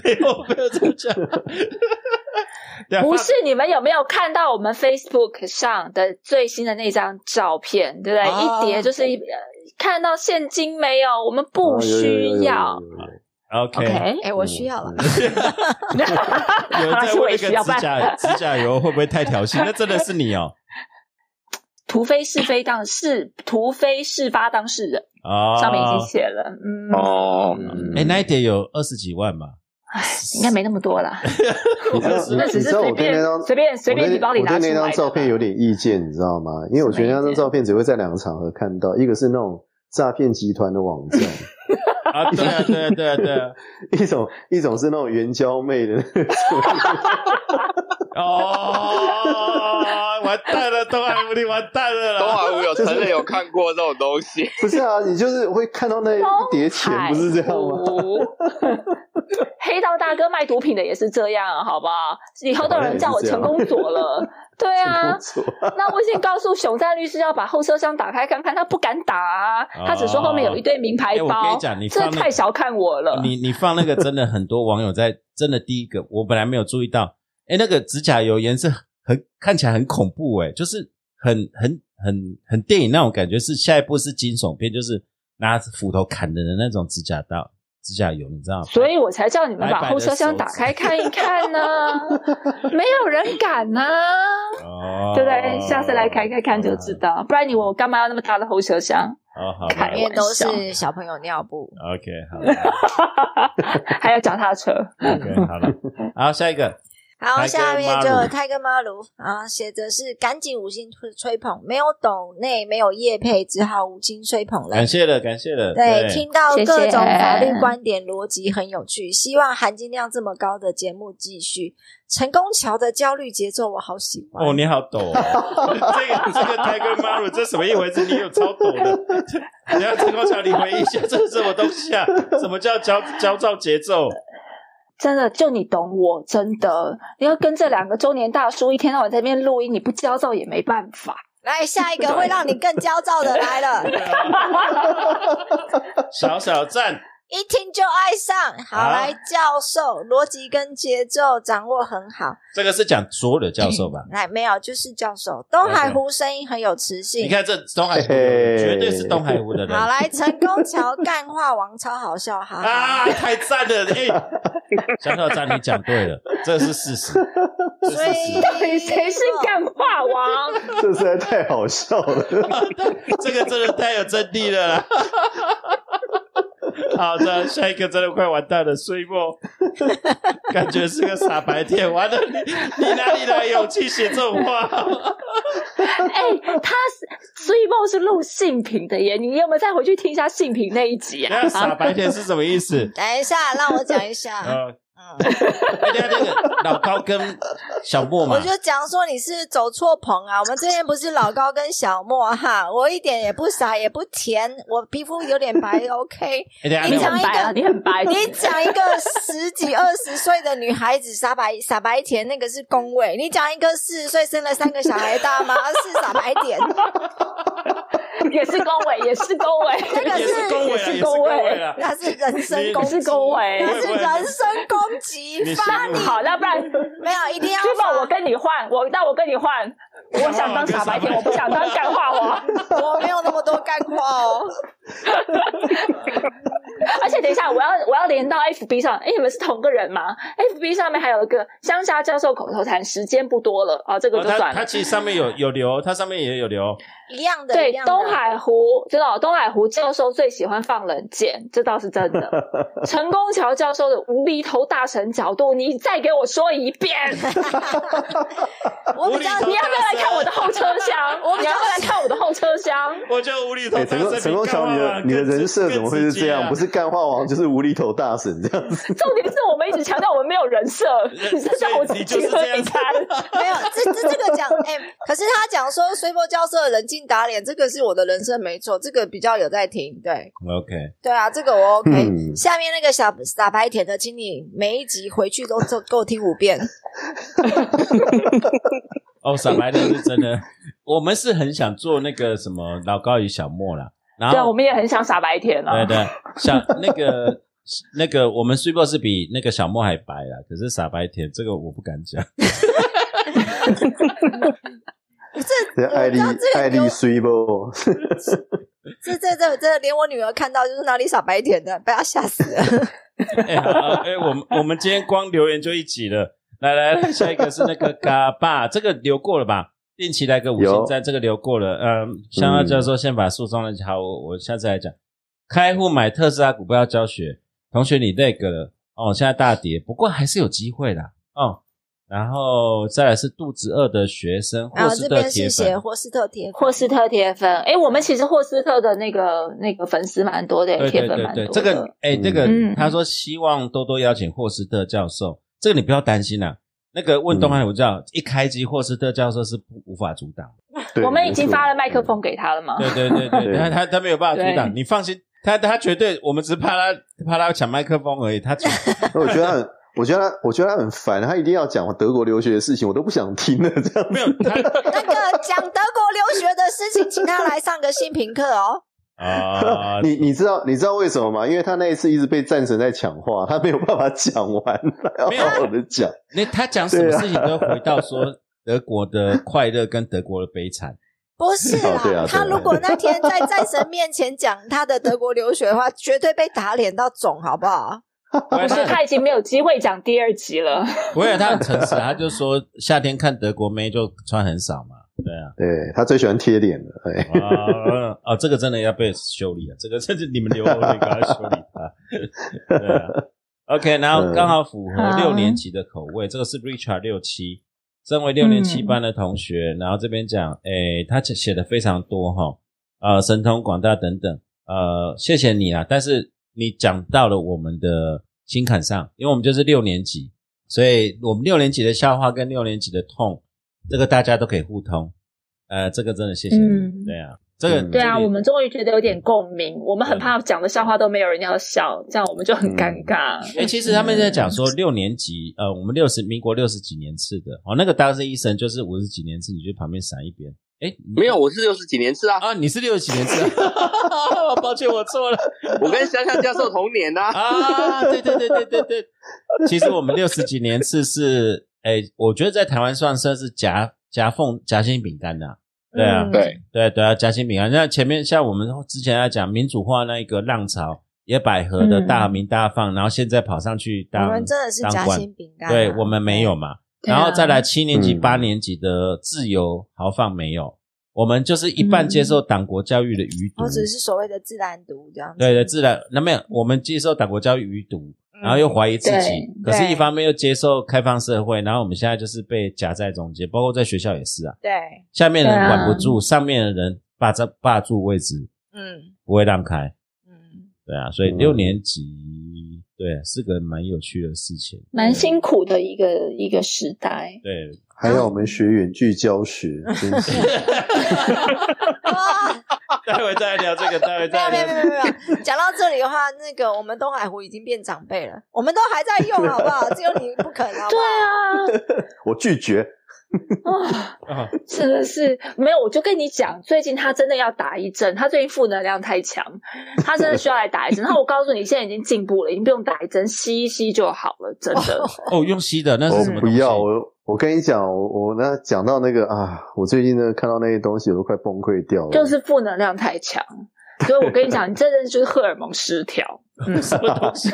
没有没有这么讲，对啊不是你们有没有看到我们 Facebook 上的最新的那张照片，对不对？哦一叠就是看到现金没有？我们不哦有有有有有需要。OK。哎，我需要了。有人在问那个指甲指甲油会不会太调戏？那真的是你哦 图非是非当是图非事发当事人，哦，上面已经写了。嗯，哦，哎，那一叠有二十几万吧？哎，应该没那么多啦。你知道你那只是随便我对那张随便随便你包里拿我对那张照片有点意见，你知道吗？因为我觉得那张照片只会在两个场合看到，一个是那种诈骗集团的网站，啊，对啊，对啊，对啊，对啊。一种一种是那种援交妹的那种。哦，完蛋了，东海无力，完蛋了啦！东海湖有承认有看过这种东西，不是啊，你就是会看到那一叠钱，不是这样吗？黑道大哥卖毒品的也是这样，好不好？以后都有人叫我成功左了。对啊那我已经告诉熊赞律师要把后车厢打开看看，他不敢打啊，他只说后面有一堆名牌哎我跟包。你讲你这放那太小看我了。你你放那个真的很多网友在真的第一个，我本来没有注意到，哎，那个指甲油颜色很看起来很恐怖，哎，就是很很很很电影那种感觉，是下一部是惊悚片，就是拿斧头砍人的那种指甲刀、指甲油，你知道吗？所以我才叫你们把后车厢打开看一看呢、没有人敢呐、哦，对不对？下次来开开看就知道，不然你我干嘛要那么大的后车厢？哦，里面都是小朋友尿布。，OK，好了 还有脚踏车，，OK，好了，好，下一个，好下面就 Maru 泰戈马鲁啊，写着是赶紧五星吹吹捧，没有抖内，没有叶配，只好五星吹捧了感。谢了，感谢了，对，听到各种法律观点逻辑很有趣，希望含金量这么高的节目继续。成功桥的焦虑节奏我好喜欢。哦，你好抖、哦，这个这个 Tiger Maru 这什么一回事？你有超抖的，你要成功桥，你回忆一下，这是什么东西啊？什么叫焦焦躁节奏？真的就你懂我，真的。你要跟这两个中年大叔一天到晚在那边录音，你不焦躁也没办法。来，下一个会让你更焦躁的来了，小小赞，一听就爱上。好，好来，教授逻辑跟节奏掌握很好。这个是讲所有的教授吧？来，没有，就是教授。东海湖声音很有磁性。你看这东海湖，嘿嘿绝对是东海湖的人好，来，成功桥干话王超好笑，哈！太赞了！哎、小小赞，你讲对了，这是事实，所。以到底谁是干话王？这实在太好笑了。这个真的太有真谛了啦！好的，下一个真的快完蛋了，睡梦，感觉是个傻白甜。完了，你你哪里来勇气写这种话？哎、他是追梦是录性平的耶，你有没有再回去听一下性平那一集啊？那傻白甜是什么意思？等一下，让我讲一下。呃，嗯，哎，等一下这个老高跟小莫嘛我，就讲说你是走错棚啊！我们这边不是老高跟小莫哈，我一点也不傻也不甜，我皮肤有点白，OK。你讲一个你很白，你讲一个十几二十岁的女孩子傻白傻白甜，那个是恭维；你讲一个四十岁生了三个小孩的大妈是傻白甜，也是恭维，也是恭维，那个也是恭维啊，也是恭恭维。那是人身攻击，恭维那是人身攻击你，发你。好，那不然没有一定要追宝，我。跟你换，我那我跟你换，我想当傻白甜，我不想当干话王。我没有那么多干话哦，而且等一下，我要我要连到 FB 上，哎，你们是同个人吗？FB 上面还有一个乡下教授口头禅，时间不多了啊，这个就算了。他其实上面有有留，他上面也有留。一样的，对，东海湖知道，东海湖教授最喜欢放冷箭，这倒是真的。陈功桥教授的无厘头大神角度，你再给我说一遍。我比较你要不要来看我的后车厢？我比较你要不来看我的后车厢？我觉得无厘头哎，大神陈功陈功桥，你的你的人设怎么会是这样？不是是干话王就是无厘头大神这样子。重点是我们一直强调我们没有人设，你是叫我自你己喝就是这。没有，这这这个讲，哎、可是他讲说随波教授的冷静打脸，这个是我的人设没错，这个比较有在听，对 OK，对啊，这个我 OK、嗯下面那个小傻白甜的，请你每一集回去都都给我听五遍。哦，傻白甜是真的。我们是很想做那个什么老高与小莫啦，然后我们也很想傻白甜啊。对对，像那个 那个我们 Super 是比那个小莫还白啦，可是傻白甜这个我不敢讲。这艾丽艾丽有 s u 不？这这这这连我女儿看到就是哪里傻白甜的，被她吓死了。哎、好好哎、我们我们今天光留言就一集了。来来来，下一个是那个嘎爸，这个留过了吧？定期来个五星有赞，这个留过了。嗯，香蕉教授先把诉讼了，好，我我下次来讲。开户买特斯拉股票教学，同学你那个了哦，现在大跌，不过还是有机会的哦。然后再来是肚子饿的学生，霍斯特后这边铁粉是写，霍斯特铁粉霍斯特铁粉，哎，我们其实霍斯特的那个那个粉丝蛮多的，对铁对对对，粉蛮多的。这个哎，这个嗯他说希望多多邀请霍斯特教授，这个你不要担心啦。那个问东汉武教一开机，霍斯特教授是不无法阻挡。我们已经发了麦克。风给他了吗？对对对对，他他他没有办法阻挡，你放心，他他绝对，我们只是怕他怕他抢麦克风而已，他 我觉得他很，我觉得他，我觉得他很烦，他一定要讲德国留学的事情，我都不想听了。这样没有他那个讲德国留学的事情，请他来上个新评课哦。啊，你你知道你知道为什么吗？因为他那一次一直被战神在抢话，他没有办法讲完，他没有要好好的讲。那他讲什么事情都回到说德国的快乐跟德国的悲惨。不是啦，哦啊对啊他如果那天在战神面前讲他的德国留学的话，绝对被打脸到肿，好不好？不是，他已经没有机会讲第二集了。不会，他很诚实，他就说夏天看德国妹就穿很少嘛，对啊。对他最喜欢贴脸了，哎，啊啊，这个真的要被修理啊！这个甚至你们留我那个要修理他。对啊，OK，然后刚好符合嗯六年级的口味，这个是 Richard 六七，身为六年七班的同学，然后这边讲，诶，他写的非常多哈，呃，神通广大等等，呃，谢谢你啊！但是你讲到了我们的心坎上，因为我们就是六年级，所以我们六年级的笑话跟六年级的痛，这个大家都可以互通。呃，这个真的谢谢你，嗯对啊，这个嗯对啊，我们终于觉得有点共鸣。我们很怕讲的笑话都没有人要笑，这样我们就很尴尬。哎、其实他们在讲说六年级，呃，我们六十民国六十几年次的，哦，那个当时医生就是五十几年次，你去旁边闪一边。哎，没有，我是六十几年次啊，啊，你是六十几年次啊，抱歉，我错了我跟香香教授同年呐、啊，对对对对对对，其实我们六十几年次是，哎，我觉得在台湾算算是夹夹缝夹心饼干的、对啊，嗯对，对对啊，夹心饼干。那前面像我们之前在讲民主化那一个浪潮，也百合的大名大放，然后现在跑上去当我当们真的是夹心饼干啊、对我们没有嘛。然后再来七年级、嗯八年级的自由豪放没有，我们就是一半接受党国教育的余毒。我只是所谓的自然读这样子。对对，自然那没有，我们接受党国教育余毒，然后又怀疑自己，对可是，一方面又接受开放社会，然后我们现在就是被夹在中间，包括在学校也是啊，对，下面的人管不住，上面的人霸占霸住位置，嗯。不会让开。嗯，对啊，所以嗯。六年级对是个蛮有趣的事情，蛮辛苦的一个一个时代。对，还要我们学远距教学，真是哇，待会再来聊这个，待会再没有没有没有没有，讲到这里的话，那个我们东海湖已经变长辈了，我们都还在用，好不好？只有你不肯，好不对好？啊，我拒绝。啊，啊真的是没有，我就跟你讲，最近他真的要打一针，他最近负能量太强，他真的需要来打一针。然后我告诉你，现在已经进步了，已经不用打一针，吸一吸就好了，真的。哦，用吸的那是什么？不要，我我跟你讲，我我那讲到那个啊，我最近呢看到那些东西，我都快崩溃掉了。就是负能量太强，所以我跟你讲，你真的就是荷尔蒙失调。嗯，什么东西？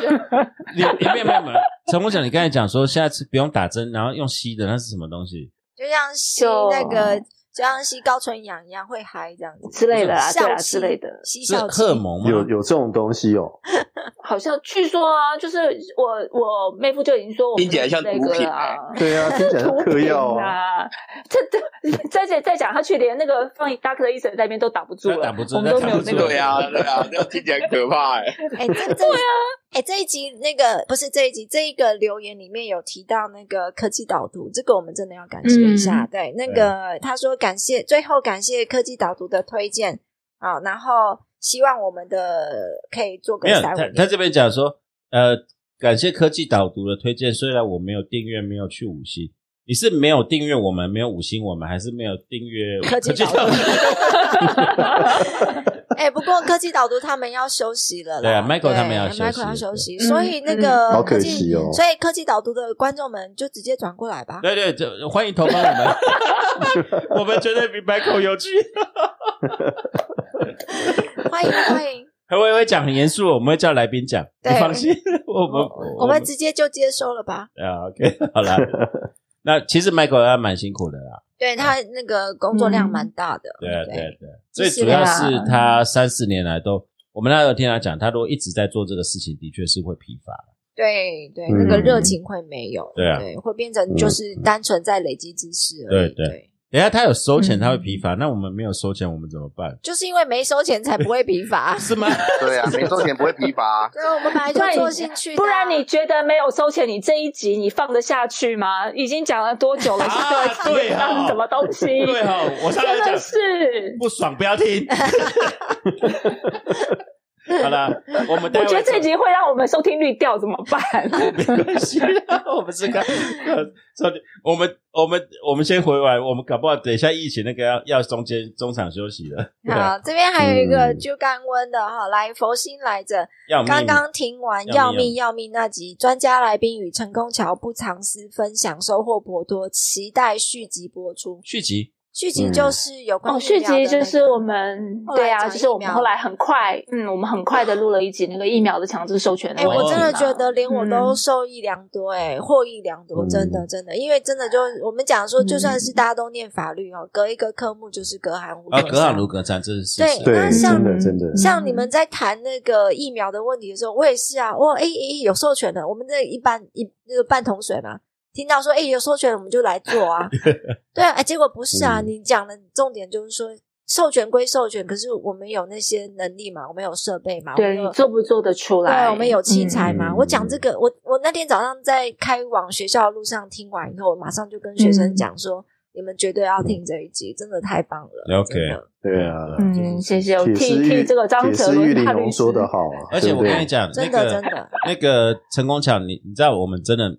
你你没有没有没有，陈木讲，你刚才讲说下次不用打针，然后用吸的，那是什么东西？就像吸就那个，就像吸高纯氧一样，会嗨这样子之类的啦，对啦笑气之类的。是吸笑荷尔蒙？有有这种东西哦，好像据说啊，就是我我妹夫就已经说我们听起来像那毒品个啊。对啊，听起来像 嗑药啊。啊！这这再再再讲下去，连那个放 Doctor 医生在那边都挡不住了，打不住我们都没有那个。对啊，对啊，这样听起来很可怕哎。哎，这这对啊，哎，这一集那个不是这一集，这一个留言里面有提到那个科技导读，这个我们真的要感谢一下。嗯对，那个他说感谢，最后感谢科技导读的推荐啊，然后希望我们的可以做个没有，三五。他他这边讲说，呃，感谢科技导读的推荐，虽然我没有订阅，没有去五星，你是没有订阅我们，没有五星我们，还是没有订阅 科技导读 哎，不过科技导读他们要休息了啦。对啊，Michael 他们要休息 Michael 要休息，所以那嗯个好可惜哦所以科技导读的观众们就直接转过来吧。对对，这欢迎投放我们，我们绝对比 Michael 有趣。欢迎欢迎，我也会讲很严肃，我们会叫来宾讲，放心，我们我们直接就接收了吧。啊，OK，好啦。那其实 Michael 他蛮辛苦的啦，对他那个工作量蛮大的，对啊，对啊。对最主要是他三四年来都，我们那时候听他讲，他如果一直在做这个事情，的确是会疲乏。对对，嗯那个热情会没有，对啊。对，会变成就是单纯在累积知识而已，对对。对，等一下他有收钱，嗯他会疲乏，那我们没有收钱，我们怎么办？就是因为没收钱才不会疲乏。是吗？对啊，没收钱不会疲乏。对，我们本来就做兴趣的啊，不然你觉得没有收钱，你这一集你放得下去吗？已经讲了多久了？啊这个对啊当什么东西？对哦，我上来讲真的是。不爽，不要听。好了，我们我觉得这集会让我们收听率掉，怎么办？没关系啦，我们是刚说我们我们我们先回完，我们搞不好等一下疫情那个要要中间中场休息了。好，这边还有一个嗯就干温的哈，来佛心来着，要命刚刚听完要命要命那集，专家来宾与陈功桥不藏私分享，收获颇多，期待续集播出。续集续集就是有关哦，续疫苗的集就是我们对啊，就是我们后来很快，嗯，我们很快的录了一集那个疫苗的强制授权的哎。我真的觉得连我都嗯。受益良多、哎、获益良多，嗯真的真的，因为真的就我们讲说，就算嗯。是大家都念法律哦，隔一个科目就是隔行如啊，隔隔行山如隔山，这是对。对，那像真的真的，像你们在谈那个疫苗的问题的时候，我也是啊，我哎哎有授权的，我们这一半一那个半桶水嘛，听到说哎有授权，我们就来做啊。对啊，哎结果不是啊，嗯你讲的重点就是说授权归授权，可是我们有那些能力嘛，我们有设备嘛，我对做不做得出来？对，我们有器材嘛。嗯我讲这个，我我那天早上在开往学校的路上听完以后，我马上就跟学生讲说，你们绝对要听这一集，真的太棒了。OK 对啊，嗯，谢谢。我铁替替这个张铁哲丝玉玲珑伦大律师说的好啊，而且我跟你讲，那真的个真的那个陈功强，你你知道我们真的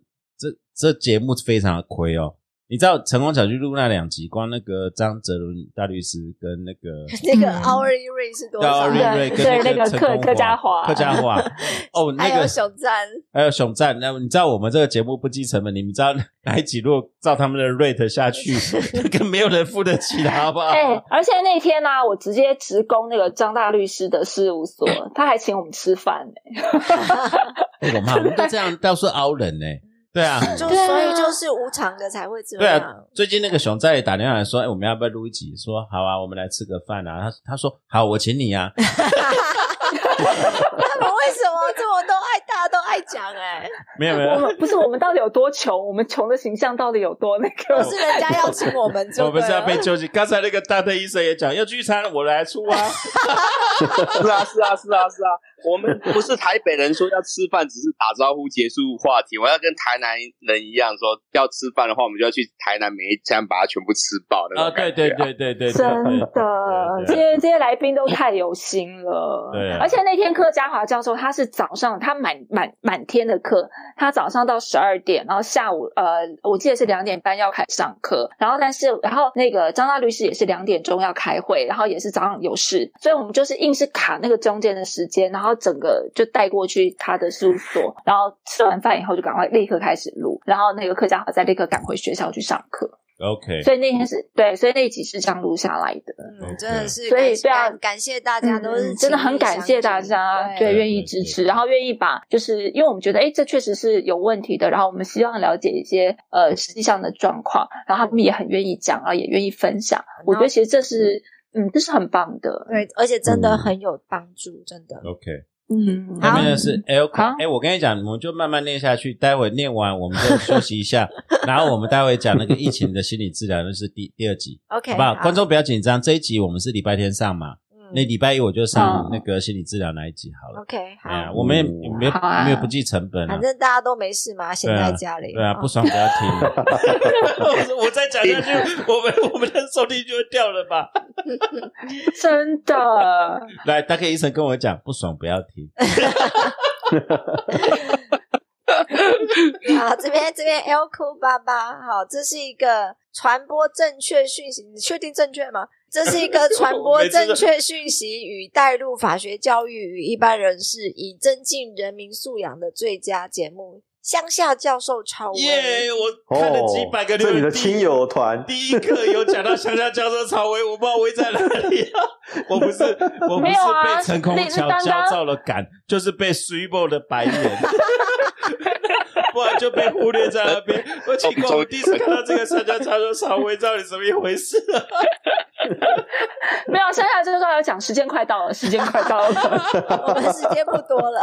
这这节目非常的亏哦。你知道成功桥去录那两集，光那个张哲伦大律师跟那个 那个嗯 hourly rate 是多少？高瑞瑞跟对那个客客家话客家话哦，那还有个熊赞，还有熊赞，那你知道我们这个节目不计成本，你们知道 哪一集如果照他们的 rate 下去，那个没有人付得起的好不好？哎、而且那天呢、我直接直攻那个张大律师的事务所，他还请我们吃饭呢、哎我妈，我们都这样，到处凹人呢。对啊，所以就是无偿的才会这样对啊样。，最近那个熊在打电话来说，哎，我们要不要录一集？说好啊，我们来吃个饭啊。他他说好，我请你啊。他们为什么这么都爱，大家都爱讲哎、没有没有，我们不是我们到底有多穷？我们穷的形象到底有多那个？不 是人家要请我们就我们是要被救济。刚才那个大队医生也讲，要聚餐我来出啊。是啊，是啊，是啊，是啊。我们不是台北人说要吃饭，只是打招呼结束话题。我要跟台南人一样说，要吃饭的话，我们就要去台南每一餐把它全部吃爆那啊，种感对觉、对对对对，对真的，这些这些来宾都太有心了。对啊而且那那天柯家华教授他是早上他满满满天的课，他早上到十二点，然后下午呃我记得是两点半要开始上课，然后但是然后那个张大律师也是两点钟要开会，然后也是早上有事，所以我们就是硬是卡那个中间的时间，然后整个就带过去他的事务所，然后吃完饭以后就赶快立刻开始录，然后那个柯家华再立刻赶回学校去上课，OK，所以那天是对，所以那一集是这样录下来的。嗯，真的是所以感谢对啊感感谢大家都是嗯真的很感谢大家，对，愿意支持，然后愿意把，就是因为我们觉得，哎，这确实是有问题的，然后我们希望了解一些呃实际上的状况，然后他们也很愿意讲，然后也愿意分享。我觉得其实这是，嗯，这是很棒的。对，而且真的嗯很有帮助，真的。OK，嗯，后面的是 LQ 哎，我跟你讲，我们就慢慢念下去，待会念完我们就休息一下，然后我们待会讲那个疫情的心理治疗，那是第第二集，OK，好不好？观众不要紧张，这一集我们是礼拜天上嘛，嗯那礼拜一我就上嗯那个心理治疗那一集好了。OK 好，我们也嗯没有好啊没有不计成本啊反。正大家都没事嘛，闲在家里。对啊，哦不爽不要听。我我再讲下去，我们我们的收听就会掉了吧？真的，来，大 K 医生跟我讲，不爽不要听。好，这边这边 L Q 爸爸，好，这是一个传播正确讯息，你确定正确吗？这是一个传播 正确讯息与带入法学教育与一般人士，以增进人民素养的最佳节目。乡下教授超威，耶！我看了几百个留言，哦这你的亲友团，第一个有讲到乡下教授曹威，我不知道威在哪里啊！我不是我不是没有啊被陈空那桥焦躁了感，就是被 s u p e 的白眼，不然就被忽略在那边。我奇怪，我第一次看到这个参加教授曹威，到底怎么一回事啊？没有，剩下就是说要讲时间快到了，时间快到了，我们时间不多了。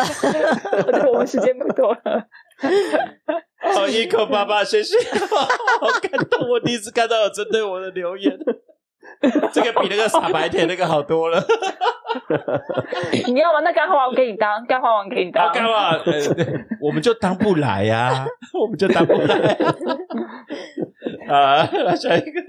对，我们时间不多了。好，一口爸爸，谢谢，好感动！我第一次看到有针对我的留言，这个比那个傻白甜那个好多了。你要吗？那干花王给你当，干花王给你当好，。干嘛？呃，我们就当不来呀、我们就当不来。啊，来下一个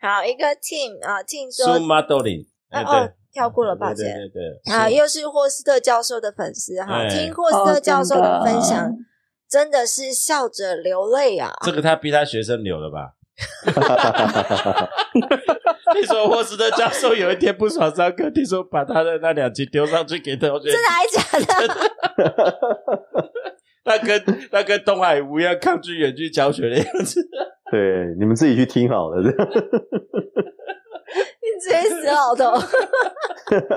好，一个 team 啊，team 苏说，马多林，哎哦跳过了，抱对歉。对对对，啊，是又是霍斯特教授的粉丝哈，哎听霍斯特教授的分享，真的是笑着流泪啊！这个他逼他学生流了吧？听说霍斯特教授有一天不爽上课，听说把他的那两集丢上去给同学，真的还假的？那跟那跟东海无一样抗拒远距教学的样子。对，你们自己去听好了。你直接死老头！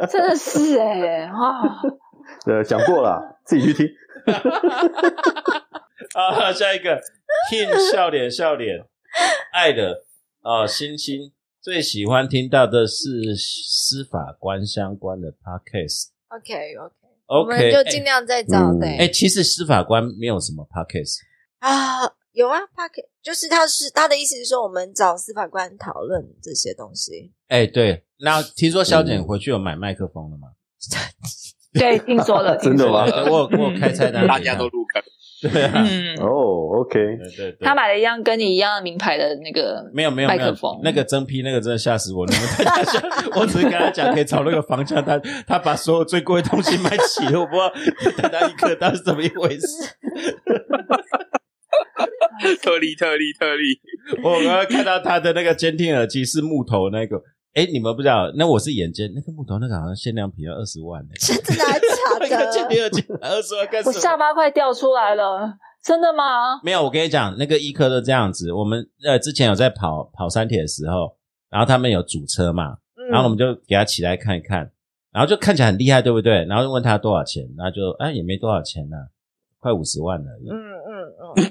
真的是哎、啊，呃，讲过了，自己去听。啊，下一个 King 笑脸笑脸，爱的啊，星星最喜欢听到的是司法官相关的 podcast。OK OK，我 OK，我们就尽量再找嗯对。哎、其实司法官没有什么 podcast，啊，有啊，podcast 就是他是他的意思是说，我们找司法官讨论这些东西。哎、对，那听说肖姐回去有买麦克风了吗？对，听说了，真的吗我有我有开菜单，大家都入坑。对啊，嗯，哦，OK，对对对，他买了一样跟你一样名牌的那个没有没有没有。麦克风，那个真皮那个真的吓死我！你们大家想，我只是跟他讲可以找那个房价，他他把所有最贵的东西买齐了，我不知道带他一颗到底是怎么一回事。特例特例特例，我刚刚看到他的那个监听耳机是木头那个，哎，你们不知道？那我是眼尖，那个木头那个好像限量品要二十万呢、真的假的？听耳机二十万干什么？我下巴快掉出来了，真的吗？没有，我跟你讲，那个医科都这样子。我们呃之前有在跑跑山铁的时候，然后他们有主车嘛，嗯然后我们就给他起来看一看，然后就看起来很厉害，对不对？然后就问他多少钱，然后就哎也没多少钱呢、快五十万了。嗯嗯嗯，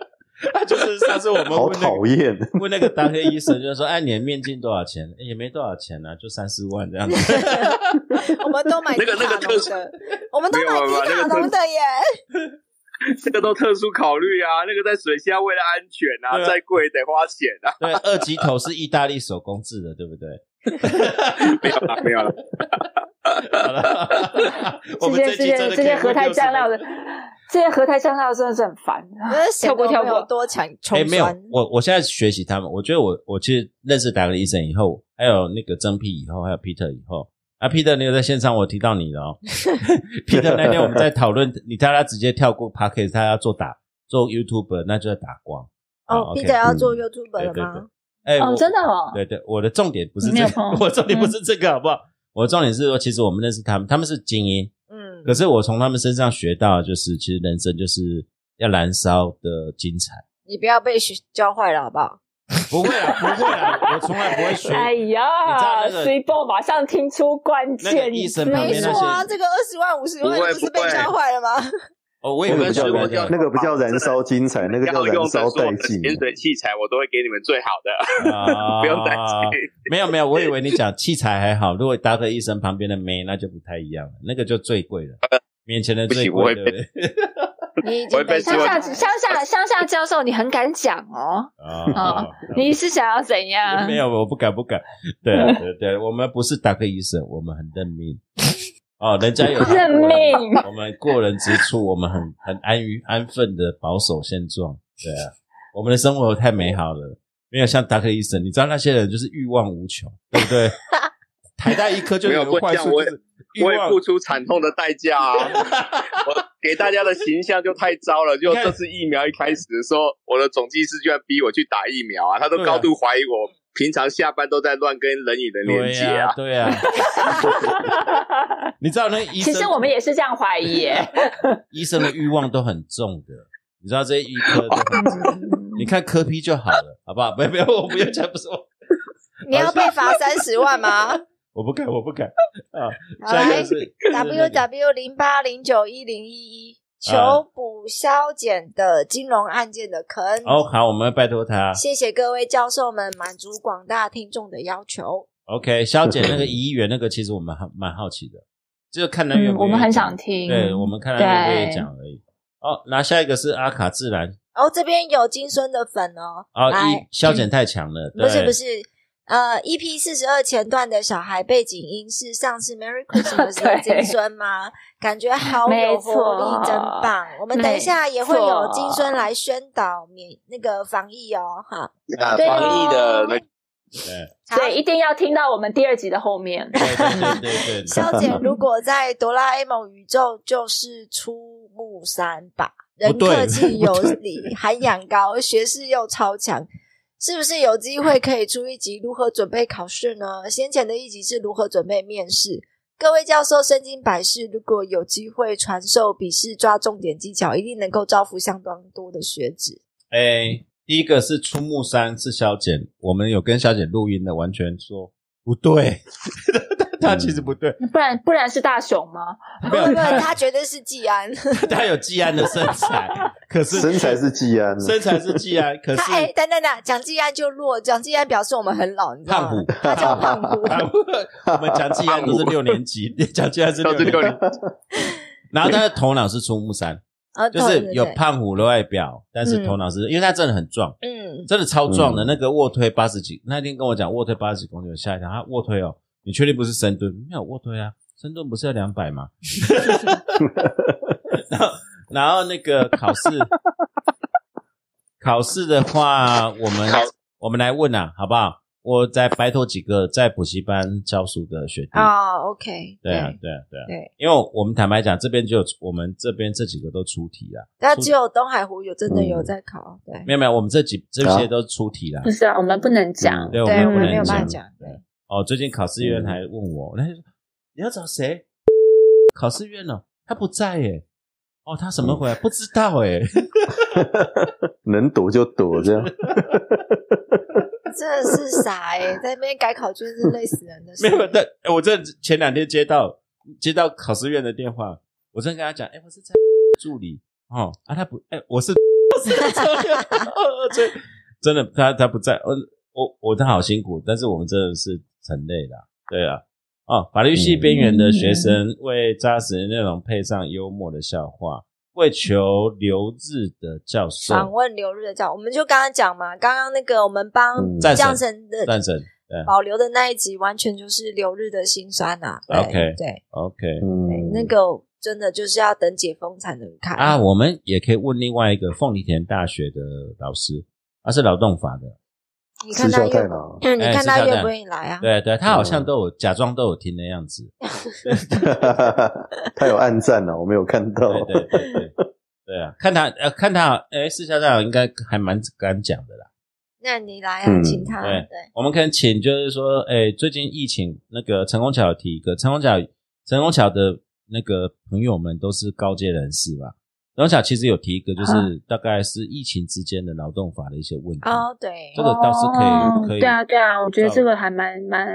就是上次我们好问那个讨厌。问那个当黑医生，就是说，哎，你的面镜多少钱？哎也没多少钱啊，就三四万这样子。我们都买迪那个那卡个特我们都买迪卡侬的耶。这个都特殊考虑啊，那个在水下为了安全啊，对啊再贵得花钱啊。对，二级头是意大利手工制的，对不对？没有了，没有了。好了，我们这些这些这些合台60酱料的，这些合台酱料真的是很烦。跳过跳过。多强穷哎，没有酸，，我我现在学习他们，我觉得我我其实认识达格医生以后，还有那个曾 P 以后，还有 Peter 以后，啊，Peter 你有在线上，我提到你了哦。Peter 那天我们在讨论，你叫他直接跳过 p a r k e t 他要做打做 YouTube，那就要打光。好哦 OK，Peter 要做嗯 YouTube 了吗？哎，哦，我真的哦，对对，我的重点不是这个我的重点不是这个，好不好？我的重点是说，其实我们认识他们，他们是精英，嗯可，是我从他们身上学到，就是其实人生就是要燃烧的精彩。你不要被学教坏了，好不好？不会啊，不会啊，我从来不会学。哎呀那个，C 波马上听出关那键个医生字旁边那些没错啊，这个二十万、五十万不是被教坏了吗？哦，我以为是那个不叫我我燃，那个不叫燃烧精彩，那个叫燃烧所有的殆尽。潜水器材，我都会给你们最好的，啊不用担心。没有没有，我以为你讲器材还好，如果搭个医生旁边的妹，那就不太一样了，那个就最贵了，面前的最贵，乡下乡下乡下教授，你很敢讲哦。啊，你是想要怎样？没有，我不敢不敢。对啊对对，我们不是达克医生，我们很认命。哦，人家有他认命我们过人之处，我们很很安于安分的保守现状。对啊，我们的生活太美好了，没有像达克医生，你知道那些人就是欲望无穷，对不对？台大医科就没有坏处，就是欲望我也付出惨痛的代价啊！我给大家的形象就太糟了。就这次疫苗一开始的时候，我的总技师居然逼我去打疫苗啊！他都高度怀疑我平常下班都在乱跟人与人连对接呀、啊！对啊、你知道那医生，其实我们也是这样怀疑耶。医生的欲望都很重的，你知道这些医科都很重。你看科批就好了，好不好？没有没有，我不要讲，不是我，你要被罚三十万吗？我不敢，我不敢啊。好来 W W 零八零九一零一一求补消减的金融案件的坑。哦，好，我们拜托他。谢谢各位教授们满足广大听众的要求。OK，消减那个一亿元那个，其实我们很蛮好奇的，就是看他愿嗯，不愿意我们很想听。对我们看他愿不愿意对讲而已。哦，那下一个是阿卡自然，哦，这边有金孙的粉哦，哦，消减太强了，不是不是，呃，EP 四十二前段的小孩背景音是上次 Merry Christmas 的对金孙吗？感觉好有没活错力，真棒！我们等一下也会有金孙来宣导免那个防疫哦，哈。啊，对哦防疫的那对 一定要听到我们第二集的后面。对对对对对，肖姐如果在哆啦 A 梦宇宙就是出木山吧，人不客气有礼，涵养高，学识又超强。是不是有机会可以出一集如何准备考试呢？先前的一集是如何准备面试。各位教授身经百试，如果有机会传授笔试抓重点技巧，一定能够招福相当多的学子。哎，第一个是出木山是小姐，我们有跟小姐录音的，完全说不对，他其实不对，不然不然是大雄吗？没有他他绝对是季安，他有季安的身材，可是身材是季安，身材是季安，可是他哎，等等等，讲季安就弱，讲季安表示我们很老，你知道吗胖虎？他叫胖虎。我们讲季安都是六年级，讲季安是六年年级，然后他的头脑是出木山，啊，就是有胖虎的外表，但是头脑是，因为他真的很壮，嗯，真的超壮的，嗯。那个卧推八十几，那天跟我讲卧推八十几公斤，我吓一跳，他卧推哦，你确定不是深蹲？没有卧推啊，深蹲不是要两百吗？然后，然后那个考试，考试的话，我们考我们来问啊，好不好？我再拜托几个在补习班教书的学弟。啊，OK，对啊，对啊，对啊，对，因为我们坦白讲，这边就有我们这边这几个都出题啦，那只有东海湖有真的有嗯在考，对没有没有，我们这几这些都出题啦。不是啊，我们不能讲。对，我对，们不能讲。办法讲，对，哦，最近考试院还问我，那、就说你要找谁？考试院哦，他不在耶。哦，他什么回来？不知道哎。能躲就躲，这样。真的是傻哎，在那边改考卷是累死人的事 没。有，但哎我这前两天接到接到考试院的电话，我正跟他讲，哎，我是在助理哦啊，他不，哎，我是真的他他不在，我我我他好辛苦，但是我们真的是很累的，对啊。哦，法律系边缘的学生为扎实的内容配上幽默的笑话，为求留日的教授。访问留日的教，我们就刚刚讲嘛，刚刚那个我们帮嗯战神的战神，对。保留的那一集，完全就是留日的心酸呐、对 OK 对，OK。那个真的就是要等解封才能看。啊，我们也可以问另外一个凤梨田大学的老师，他是劳动法的，你看他私校太愿，郎，嗯，你哎看他愿不愿意来啊？对对，他好像都有假装都有听的样子，他有暗赞呢，我没有看到。对对对对对啊，看他呃看他，哎，私校长应该还蛮敢讲的啦。那你来啊，嗯请他。对对，我们可能请就是说，哎，最近疫情那个陈功桥有提一个，陈功桥陈功桥的那个朋友们都是高阶人士吧。陈功桥其实有提一个，就是大概是疫情之间的劳动法的一些问题。哦，对，这个倒是可以哦可以对啊，对啊，我觉得这个还蛮蛮，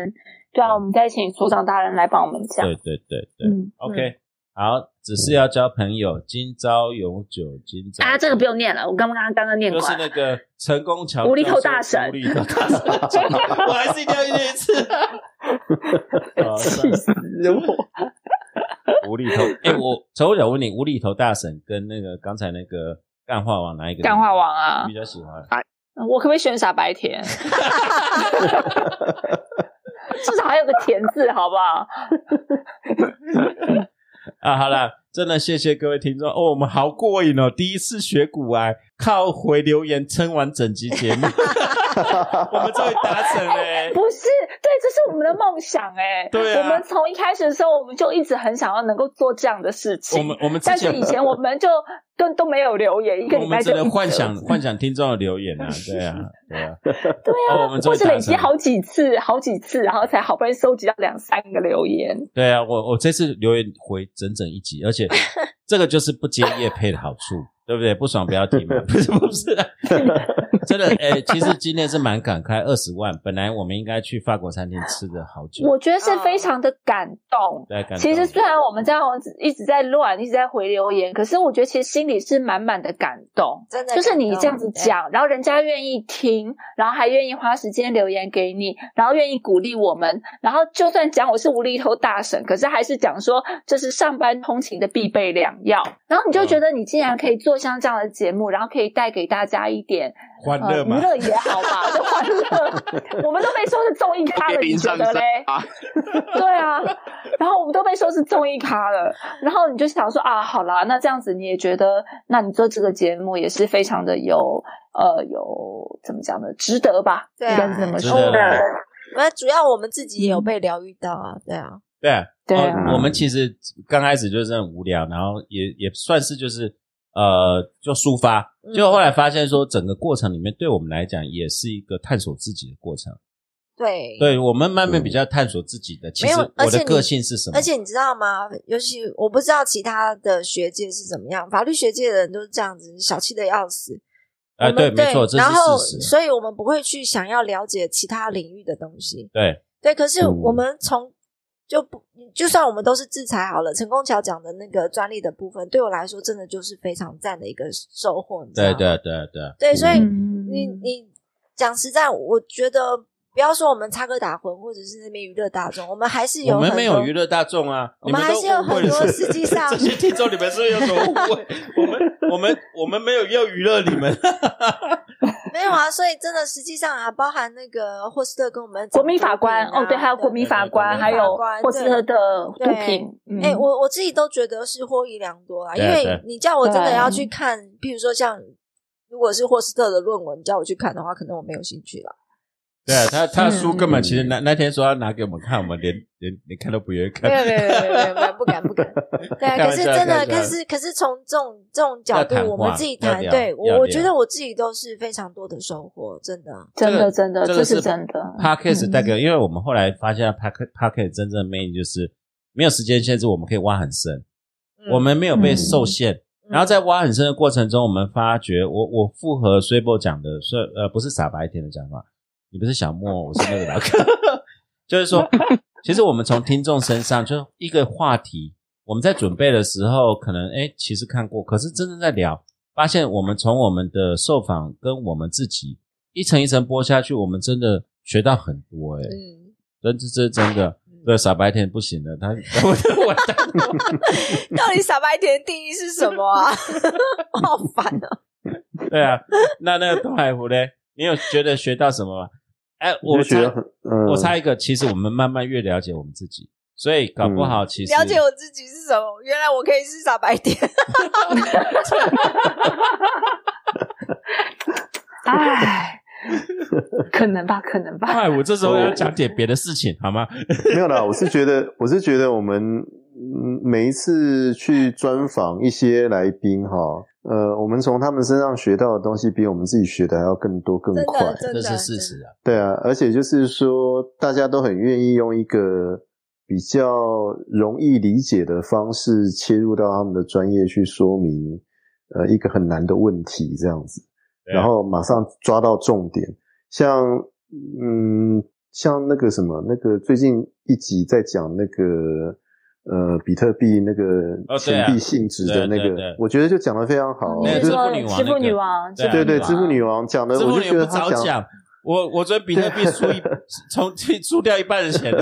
对啊，我们再请所长大人来帮我们讲。对对对对、嗯 o k 好，只是要交朋友，今朝有酒今朝啊，这个不用念了，我刚刚刚刚念过就是。那个成功桥无厘头大神无厘头大神，我还是一定要念一次。啊气死我！无厘头，哎、我陈我想问你，无厘头大神跟那个刚才那个干话王哪一个？干话王啊比较喜欢？我可不可以选傻白甜？至少还有个甜字，好不好？啊，好了，真的谢谢各位听众哦，我们好过瘾哦！第一次学古癌，靠回留言撑完整集节目，我们终于达成了欸。不是，对，这是我们的梦想哎。对啊我们从一开始的时候，我们就一直很想要能够做这样的事情。我们我们但是以前我们就都都没有留言，一个我礼拜们只能幻想 幻想听众的留言啊，对啊，对啊，对啊，哦我们终或是累积好几次、好几次，然后才好不容易收集到两三个留言。对啊，我我这次留言回整整一集，而且这个就是不接业配的好处，对不对？不爽不要听嘛，不是不是、啊，真的，哎、其实今天是蛮感慨，二十万，本来我们应该去法国餐厅吃的好久，我觉得是非常的感动。对，其实虽然我们这样一直在乱，一直在回留言，可是我觉得其实心里是满满的感动。真的就是你这样子讲，然后人家愿意听，然后还愿意花时间留言给你，然后愿意鼓励我们，然后就算讲我是无厘头大神，可是还是讲说这是上班通勤的必备良药，然后你就觉得你竟然可以做像这样的节目，然后可以带给大家一点欢乐嘛，乐也好吧，就欢乐，我们都被说是综艺咖了，你觉得嘞？啊，对啊，然后我们都被说是综艺咖了，然后你就想说啊，好啦，那这样子你也觉得，那你做这个节目也是非常的有呃有怎么讲呢，值得吧？对啊应该是这么说。得那主要我们自己也有被疗愈到啊，对啊，对啊，对啊。哦我们其实刚开始就是很无聊，然后也也算是就是呃，就抒发，嗯结果后来发现说，整个过程里面对我们来讲也是一个探索自己的过程。对对我们慢慢比较探索自己的，其实我的个性是什么？而且你知道吗？尤其我不知道其他的学界是怎么样，法律学界的人都是这样子，小气的要死。啊，我们对，没错，这然后。所以我们不会去想要了解其他领域的东西。对，对，可是嗯我们从就不，就算我们都是制裁好了，陈功桥讲的那个专利的部分，对我来说真的就是非常赞的一个收获。你知道吗对对对对，对，所以嗯你你讲实在，我觉得不要说我们插科打诨，或者是那边娱乐大众，我们还是有我们没有娱乐大众啊，我们还是有很多实际上这些听众，你们是不是有什么误会？我们我们我们没有要娱乐你们，没 有啊，所以真的实际上啊，包含那个霍斯特跟我们国民法官哦，对，还有国民法官，还有霍斯特的毒对品。嗯哎、我我自己都觉得是获益良多啊，因为你叫我真的要去看，譬如说像如果是霍斯特的论文，你叫我去看的话，可能我没有兴趣了。对啊，他他的书根本嗯其实那那天说要拿给我们看，我们连连连看都不愿意看没。有没有没有没有没有，不敢不敢。对可是真的，可是可是从这种这种角度我们自己谈，对我我觉得我自己都是非常多的收获，真的。真的真的，这这个是真的。Podcast 嗯带给，因为我们后来发现 Podcast Podcast 真正的魅力就是没有时间限制，我们可以挖很深，嗯我们没有被嗯受限。嗯然后在挖很深的过程中，我们发觉，我我复合 s u b o 讲的，是呃不是傻白甜的讲法，你不是小莫，我是那个老哥，就是说，其实我们从听众身上就一个话题，我们在准备的时候，可能哎其实看过，可是真正在聊，发现我们从我们的受访跟我们自己一层一层剥下去，我们真的学到很多哎、嗯，真这这真的，这傻白甜不行了，他 我我 到底傻白甜的定义是什么啊？我好烦啊！对啊，那那个东海湖呢？你有觉得学到什么吗？哎，我猜就觉得很，嗯，我猜一个，其实我们慢慢越了解我们自己，所以搞不好其实了解我自己是什么？原来我可以是傻白甜。唉，可能吧，可能吧。哎，我这时候要讲点别的事情好吗？没有啦，我是觉得，我是觉得我们嗯每一次去专访一些来宾哈，呃，我们从他们身上学到的东西，比我们自己学的还要更多更快这是事实啊。对啊，而且就是说，大家都很愿意用一个比较容易理解的方式切入到他们的专业去说明，呃，一个很难的问题这样子，然后马上抓到重点。像嗯，像那个什么，那个最近一集在讲那个呃比特币那个钱币性质的那个，我觉得就讲的非常好。支付女王支付女王，对啊对支付女王讲的，我就觉得他讲，我我觉得比特币输一 从输掉一半的钱，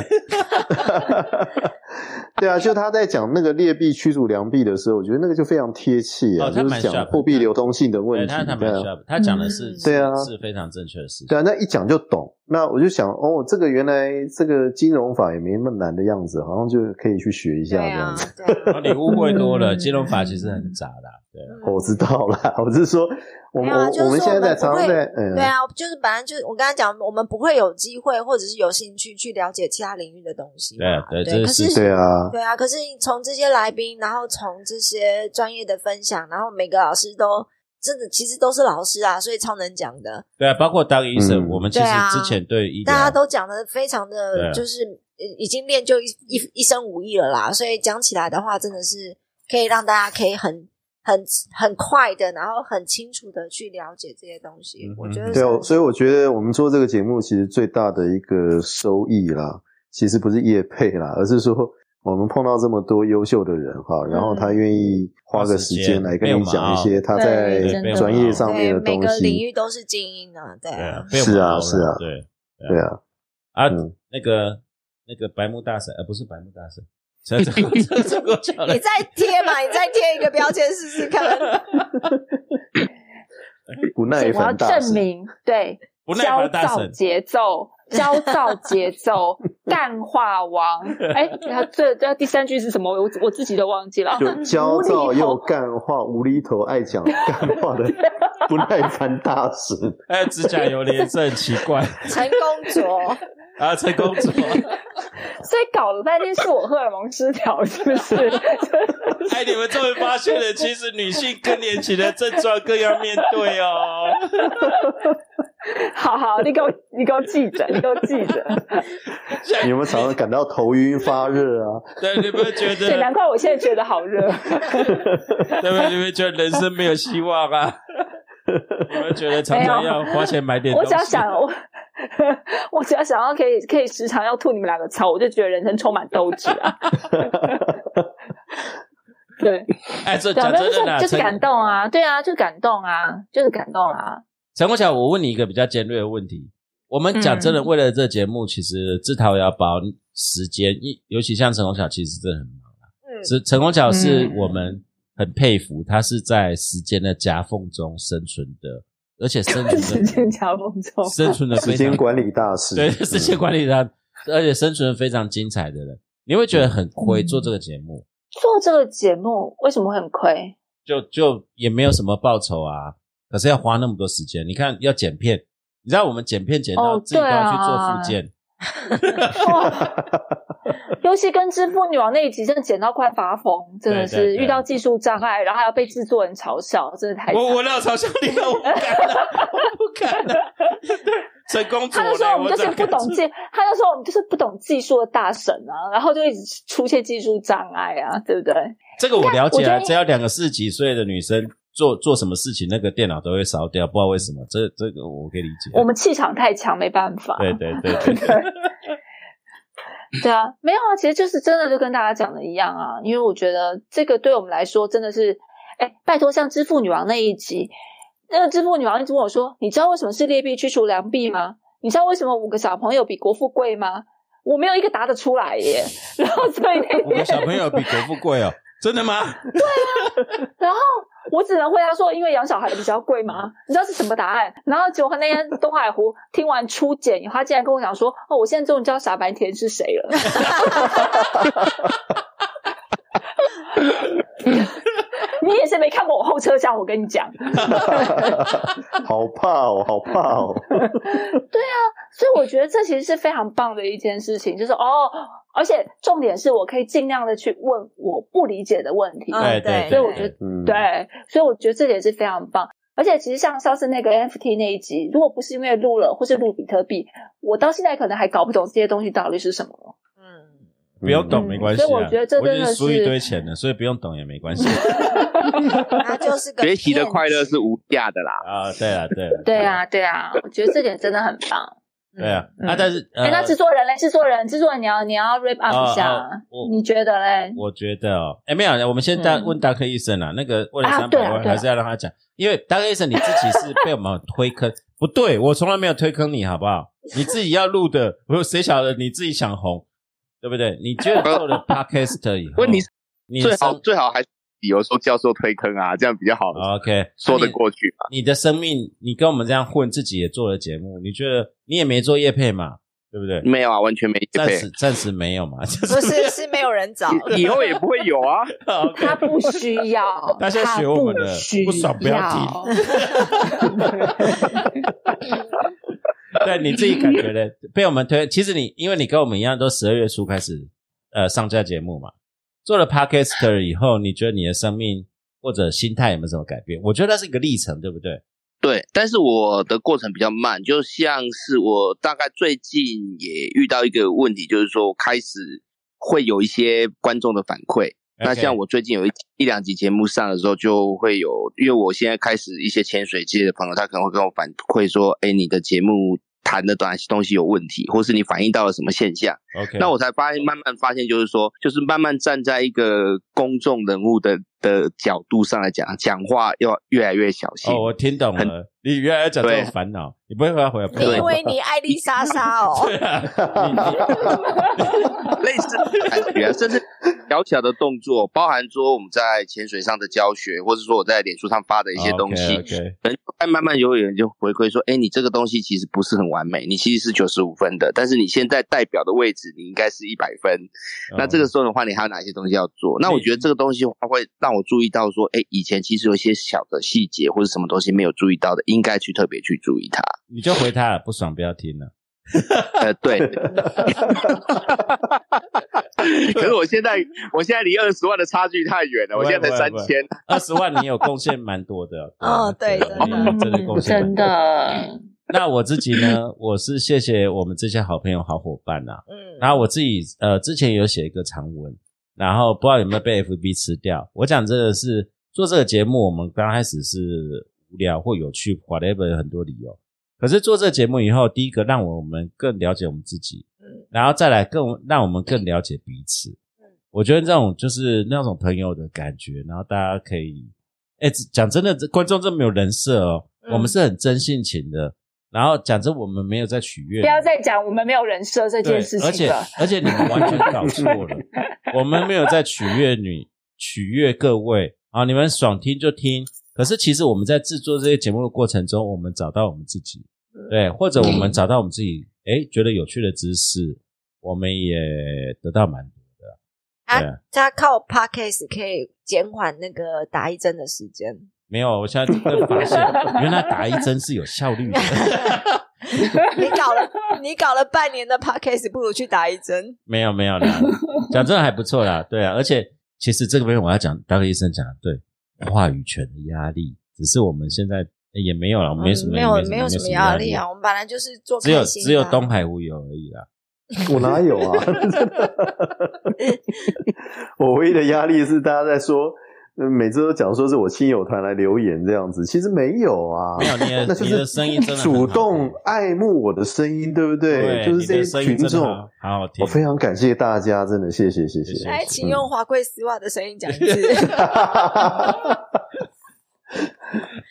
对啊，就他在讲那个劣币驱逐良币的时候，我觉得那个就非常贴切啊，哦就是讲货币流通性的问题。他他蛮他讲的是嗯对啊是非常正确的事情。对啊，那一讲就懂。那我就想，哦，这个原来这个金融法也没那么难的样子，好像就可以去学一下这样子。，对啊。你误会多了，嗯金融法其实很杂的，对我知道啦，我是说，我们啊就是我们现在在对啊，就是本来就是我刚才讲，我们不会有机会或者是有兴趣去了解其他领域的东西嘛。对对这对，可是对啊，对啊，可是从这些来宾，然后从这些专业的分享，然后每个老师都真的其实都是老师啊，所以超能讲的，对啊，包括当医生，嗯我们其实之前对医疗大家都讲的非常的，就是呃已经练就一一一身武艺了啦，所以讲起来的话，真的是可以让大家可以很很很快的，然后很清楚的去了解这些东西。嗯我觉得对哦，所以我觉得我们做这个节目，其实最大的一个收益啦，其实不是业配啦，而是说我们碰到这么多优秀的人哈，然后他愿意花个时间来跟你讲一些他在专业上面的东西每个领。域都是精英啊，对。是啊是啊。对对啊，啊嗯，那个那个白木大神，呃，不是白木大神，你，再贴嘛，你再贴一个标签试试看。不耐我要烦大神，证明，对，不耐焦躁烦大神，节奏，焦躁节奏，淡化王。哎，然后这这第三句是什么？我我自己都忘记了。就焦躁又干话、无厘头、爱讲干话的不耐烦大神。还有指甲油的颜色很奇怪 陈公卓，啊，陈公主，所以搞了半天是我荷尔蒙失调，是不是？哎，你们终于发现了，其实女性更年期的症状更要面对哦。好好，你给我 你给我记着，你给我记着。你有没有常常感到头晕发热啊？对，你们觉对，得难怪我现在觉得好热。对 不对？你们觉得人生没有希望啊？你们觉得常常要花钱买点东西？我只要想我，我只要想要可以可以时常要吐你们两个槽，我就觉得人生充满斗志啊。对，哎，讲真的就是感动啊，对啊，就是感动啊，就是感动啊。陈国强，我问你一个比较尖锐的问题。我们讲真的，嗯。为了这节目，其实自掏腰包时间，一尤其像陈国强，其实真的很忙啊。嗯，是陈国强是嗯我们很佩服，他是在时间的夹缝中生存的，而且生存时间的夹缝中，生存的时间管理大师，对时间管理他，而且生存的非常精彩的人，你会觉得很亏嗯做这个节目，做这个节目为什么会很亏？就就也没有什么报酬啊，可是要花那么多时间。你看要剪片，你知道我们剪片剪到哦自己都要去做对啊复健，哇尤其跟支付女王那一集，真的剪到快发疯，真的是遇到技术障碍，然后还要被制作人嘲笑，真的太惨我我要嘲笑你了，我不敢了，我不敢了。陈公主他就说嘞我们就是不懂技，他就说我们就是不懂技术的大神啊，然后就一直出现技术障碍啊，对不对？这个我了解啊，只要两个四十几岁的女生做做什么事情，那个电脑都会烧掉，不知道为什么。这这个我可以理解。我们气场太强，没办法。对对对对 对，对啊，没有啊，其实就是真的就跟大家讲的一样啊，因为我觉得这个对我们来说真的是，哎，拜托，像《支付女王》那一集，那个支付女王一直问我说：“你知道为什么是劣币驱逐良币吗？你知道为什么五个小朋友比国富贵吗？”我没有一个答得出来耶。然后所以那五个小朋友比国富贵哦，真的吗？对啊，然后我只能回答说，因为养小孩的比较贵嘛。你知道是什么答案？然后结果那天东海湖听完初检以后，他竟然跟我讲说：“哦，我现在终于知道傻白甜是谁了。” 你也是没看过我后车厢，我跟你讲，好怕哦，好怕哦。对啊，所以我觉得这其实是非常棒的一件事情，就是哦，而且重点是我可以尽量的去问我不理解的问题。嗯对所以我觉得嗯，对，所以我觉得这点是非常棒。而且其实像上次那个 NFT 那一集，如果不是因为录了或是录比特币，我到现在可能还搞不懂这些东西到底是什么。嗯，不用懂没关系啊。所以我觉得这真的是输一堆钱的，所以不用懂也没关系 他就是个学习的快乐是无价的啦。啊。对啊，对啊，对啊，对啊，我觉得这点真的很棒。对啊。嗯啊，但是哎、呃那制作人嘞？制作人，制作人，你要你要 wrap up 一下，哦哦你觉得嘞？我觉得哦，哎，没有，我们先大嗯问大科医生啊，那个为了啊三百万，还是要让他讲，因为大科医生你自己是被我们推坑，不对，我从来没有推坑你，好不好？你自己要录的，我谁晓得你自己想红，对不对？你觉得做了 podcast 以后，问题是你最好生最好还是比如说教授推坑啊，这样比较好 OK 说得过去嘛。你的生命，你跟我们这样混，自己也做了节目，你觉得你也没做业配嘛？对不对？没有啊，完全没业配暂时，暂时没有嘛，就不是是没有人找，以以后也不会有啊。他不需要，大家学我们的他不需不爽不要 对你自己感觉的，被我们推，其实你因为你跟我们一样，都十二月初开始呃上架节目嘛，做了 podcaster 以后，你觉得你的生命或者心态有没有什么改变？我觉得那是一个历程，对不对？对，但是我的过程比较慢，就像是我大概最近也遇到一个问题，就是说我开始会有一些观众的反馈。那像我最近有一一两集节目上的时候，就会有，因为我现在开始一些潜水界的朋友，他可能会跟我反馈说，哎，你的节目谈的哪些东西有问题，或是你反映到了什么现象。OK，那我才发现，慢慢发现，就是说，就是慢慢站在一个公众人物的的角度上来讲，讲话要越来越小心。哦，我听懂了，你原来要讲这种烦恼，你不会回来回来，不你会以为你爱丽莎莎哦？对啊，类似的感觉啊，甚至小小的动作，包含说我们在潜水上的教学，或者说我在脸书上发的一些东西，OK，可能慢慢有人就回馈说，哎，你这个东西其实不是很完美，你其实是九十五分的，但是你现在代表的位置，你应该是一百分。那这个时候的话，你还有哪些东西要做？那我觉得这个东西它会让我注意到说，哎，以前其实有一些小的细节或者什么东西没有注意到的，应该去特别去注意它。你就回他了，不爽不要听了。呃，对。可是我现在，我现在离二十万的差距太远了，我现在才三千。二十万你有贡献蛮多的。哦对真真的的真的贡献蛮真。的，那我自己呢，我是谢谢我们这些好朋友、好伙伴啊。嗯，然后我自己呃之前有写一个长文，然后不知道有没有被 FB 吃掉。我讲这个是做这个节目，我们刚开始是无聊或有趣，whatever 有很多理由。可是做这个节目以后，第一个让我们更了解我们自己，嗯然后再来更让我们更了解彼此。我觉得这种就是那种朋友的感觉，然后大家可以，哎，讲真的，这观众真没有人设哦，嗯我们是很真性情的。然后讲真，我们没有在取悦，不要再讲我们没有人设这件事，而且。而且你们完全搞错了，我们没有在取悦你，取悦各位啊，你们爽听就听。可是其实我们在制作这些节目的过程中，我们找到我们自己，对，或者我们找到我们自己，诶，觉得有趣的知识，我们也得到蛮多的。他他靠 podcast 可以减缓那个打一针的时间。没有，我现在更发现，原来打一针是有效率的。你搞了你搞了半年的 podcast，不如去打一针。没有没有啦，讲真的还不错啦，对啊，而且其实这个边我要讲，大哥医生讲的对，话语权的压力，只是我们现在诶也没有了，没什么，嗯没有没有什么压力啊，我们本来就是做只有只有东海湖有而已啦。我哪有啊？我唯一的压力是大家在说，呃每次都讲说是我亲友团来留言这样子，其实没有啊，没有你的那就你的是声音真的主动爱慕我的声音，对不对？对，就是这些群众，好好好听。我非常感谢大家，真的谢谢谢谢。谢谢来，请用华贵丝袜的声音讲一次。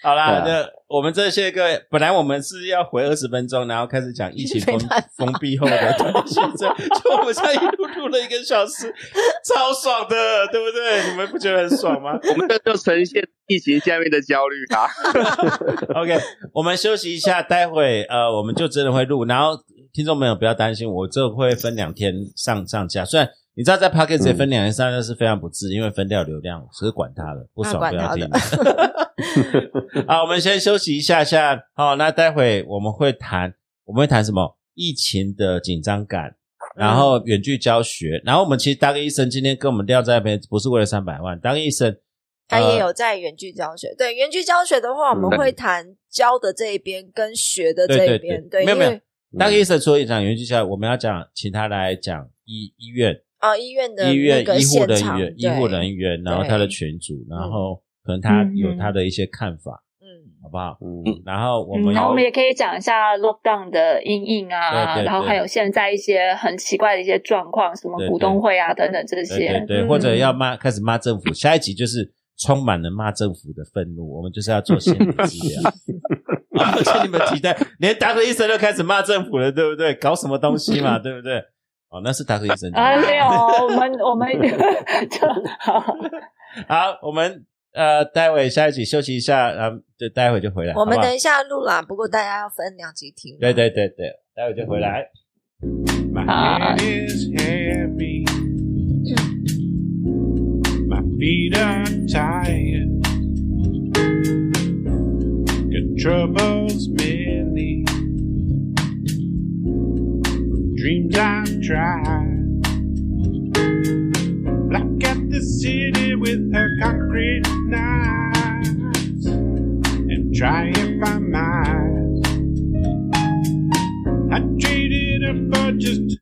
好啦，对那我们这些个本来我们是要回二十分钟，然后开始讲疫情 封封闭后的现在，就我们现在一路录了一个小时，超爽的，对不对？你们不觉得很爽吗 我们这就呈现疫情下面的焦虑啊。OK，我们休息一下，待会呃我们就真的会录，然后听众朋友不要担心，我这会分两天上上架，虽然。你知道在 p o c k e t 分两天上架是非常不智，因为分掉流量，只是管他了，不爽不要听。好，我们先休息一下下。好，那待会我们会谈，我们会谈什么？疫情的紧张感，然后远距教学，然后我们其实当医生今天跟我们聊在那边，不是为了三百万，当医生他也呃有在远距教学。对，远距教学的话，我们嗯会谈教的这一边跟学的这一边。对没有没有当医生除了讲远距教学，我们要讲，请他来讲医医院、啊，医院的医院医护人员、医护人员，然后他的群组，然后可能他有嗯他的一些看法，嗯，好不好？嗯，然后我嗯，们然后我们也可以讲一下 lockdown 的阴影啊，然后还有现在一些很奇怪的一些状况，什么股东会啊等等这些。对或者要骂开始骂政府，下一集就是充满了骂政府的愤怒，我们就是要做心理治疗。而且你们期待，连达克医生都开始骂政府了，对不对？搞什么东西嘛，对不对？哦，那是达克医生。啊，没有，我们我们 就好。好，我们呃，待会下一集休息一下，然后就待会就回来。好不好我们等一下录啦，不过大家要分两集听。对对对对，待会就回来。My Ah. head is heavy. My feet are tired. Got troubles many. Dreams I've tried. Black at the city with her concrete knives. And try if I might. I traded her for just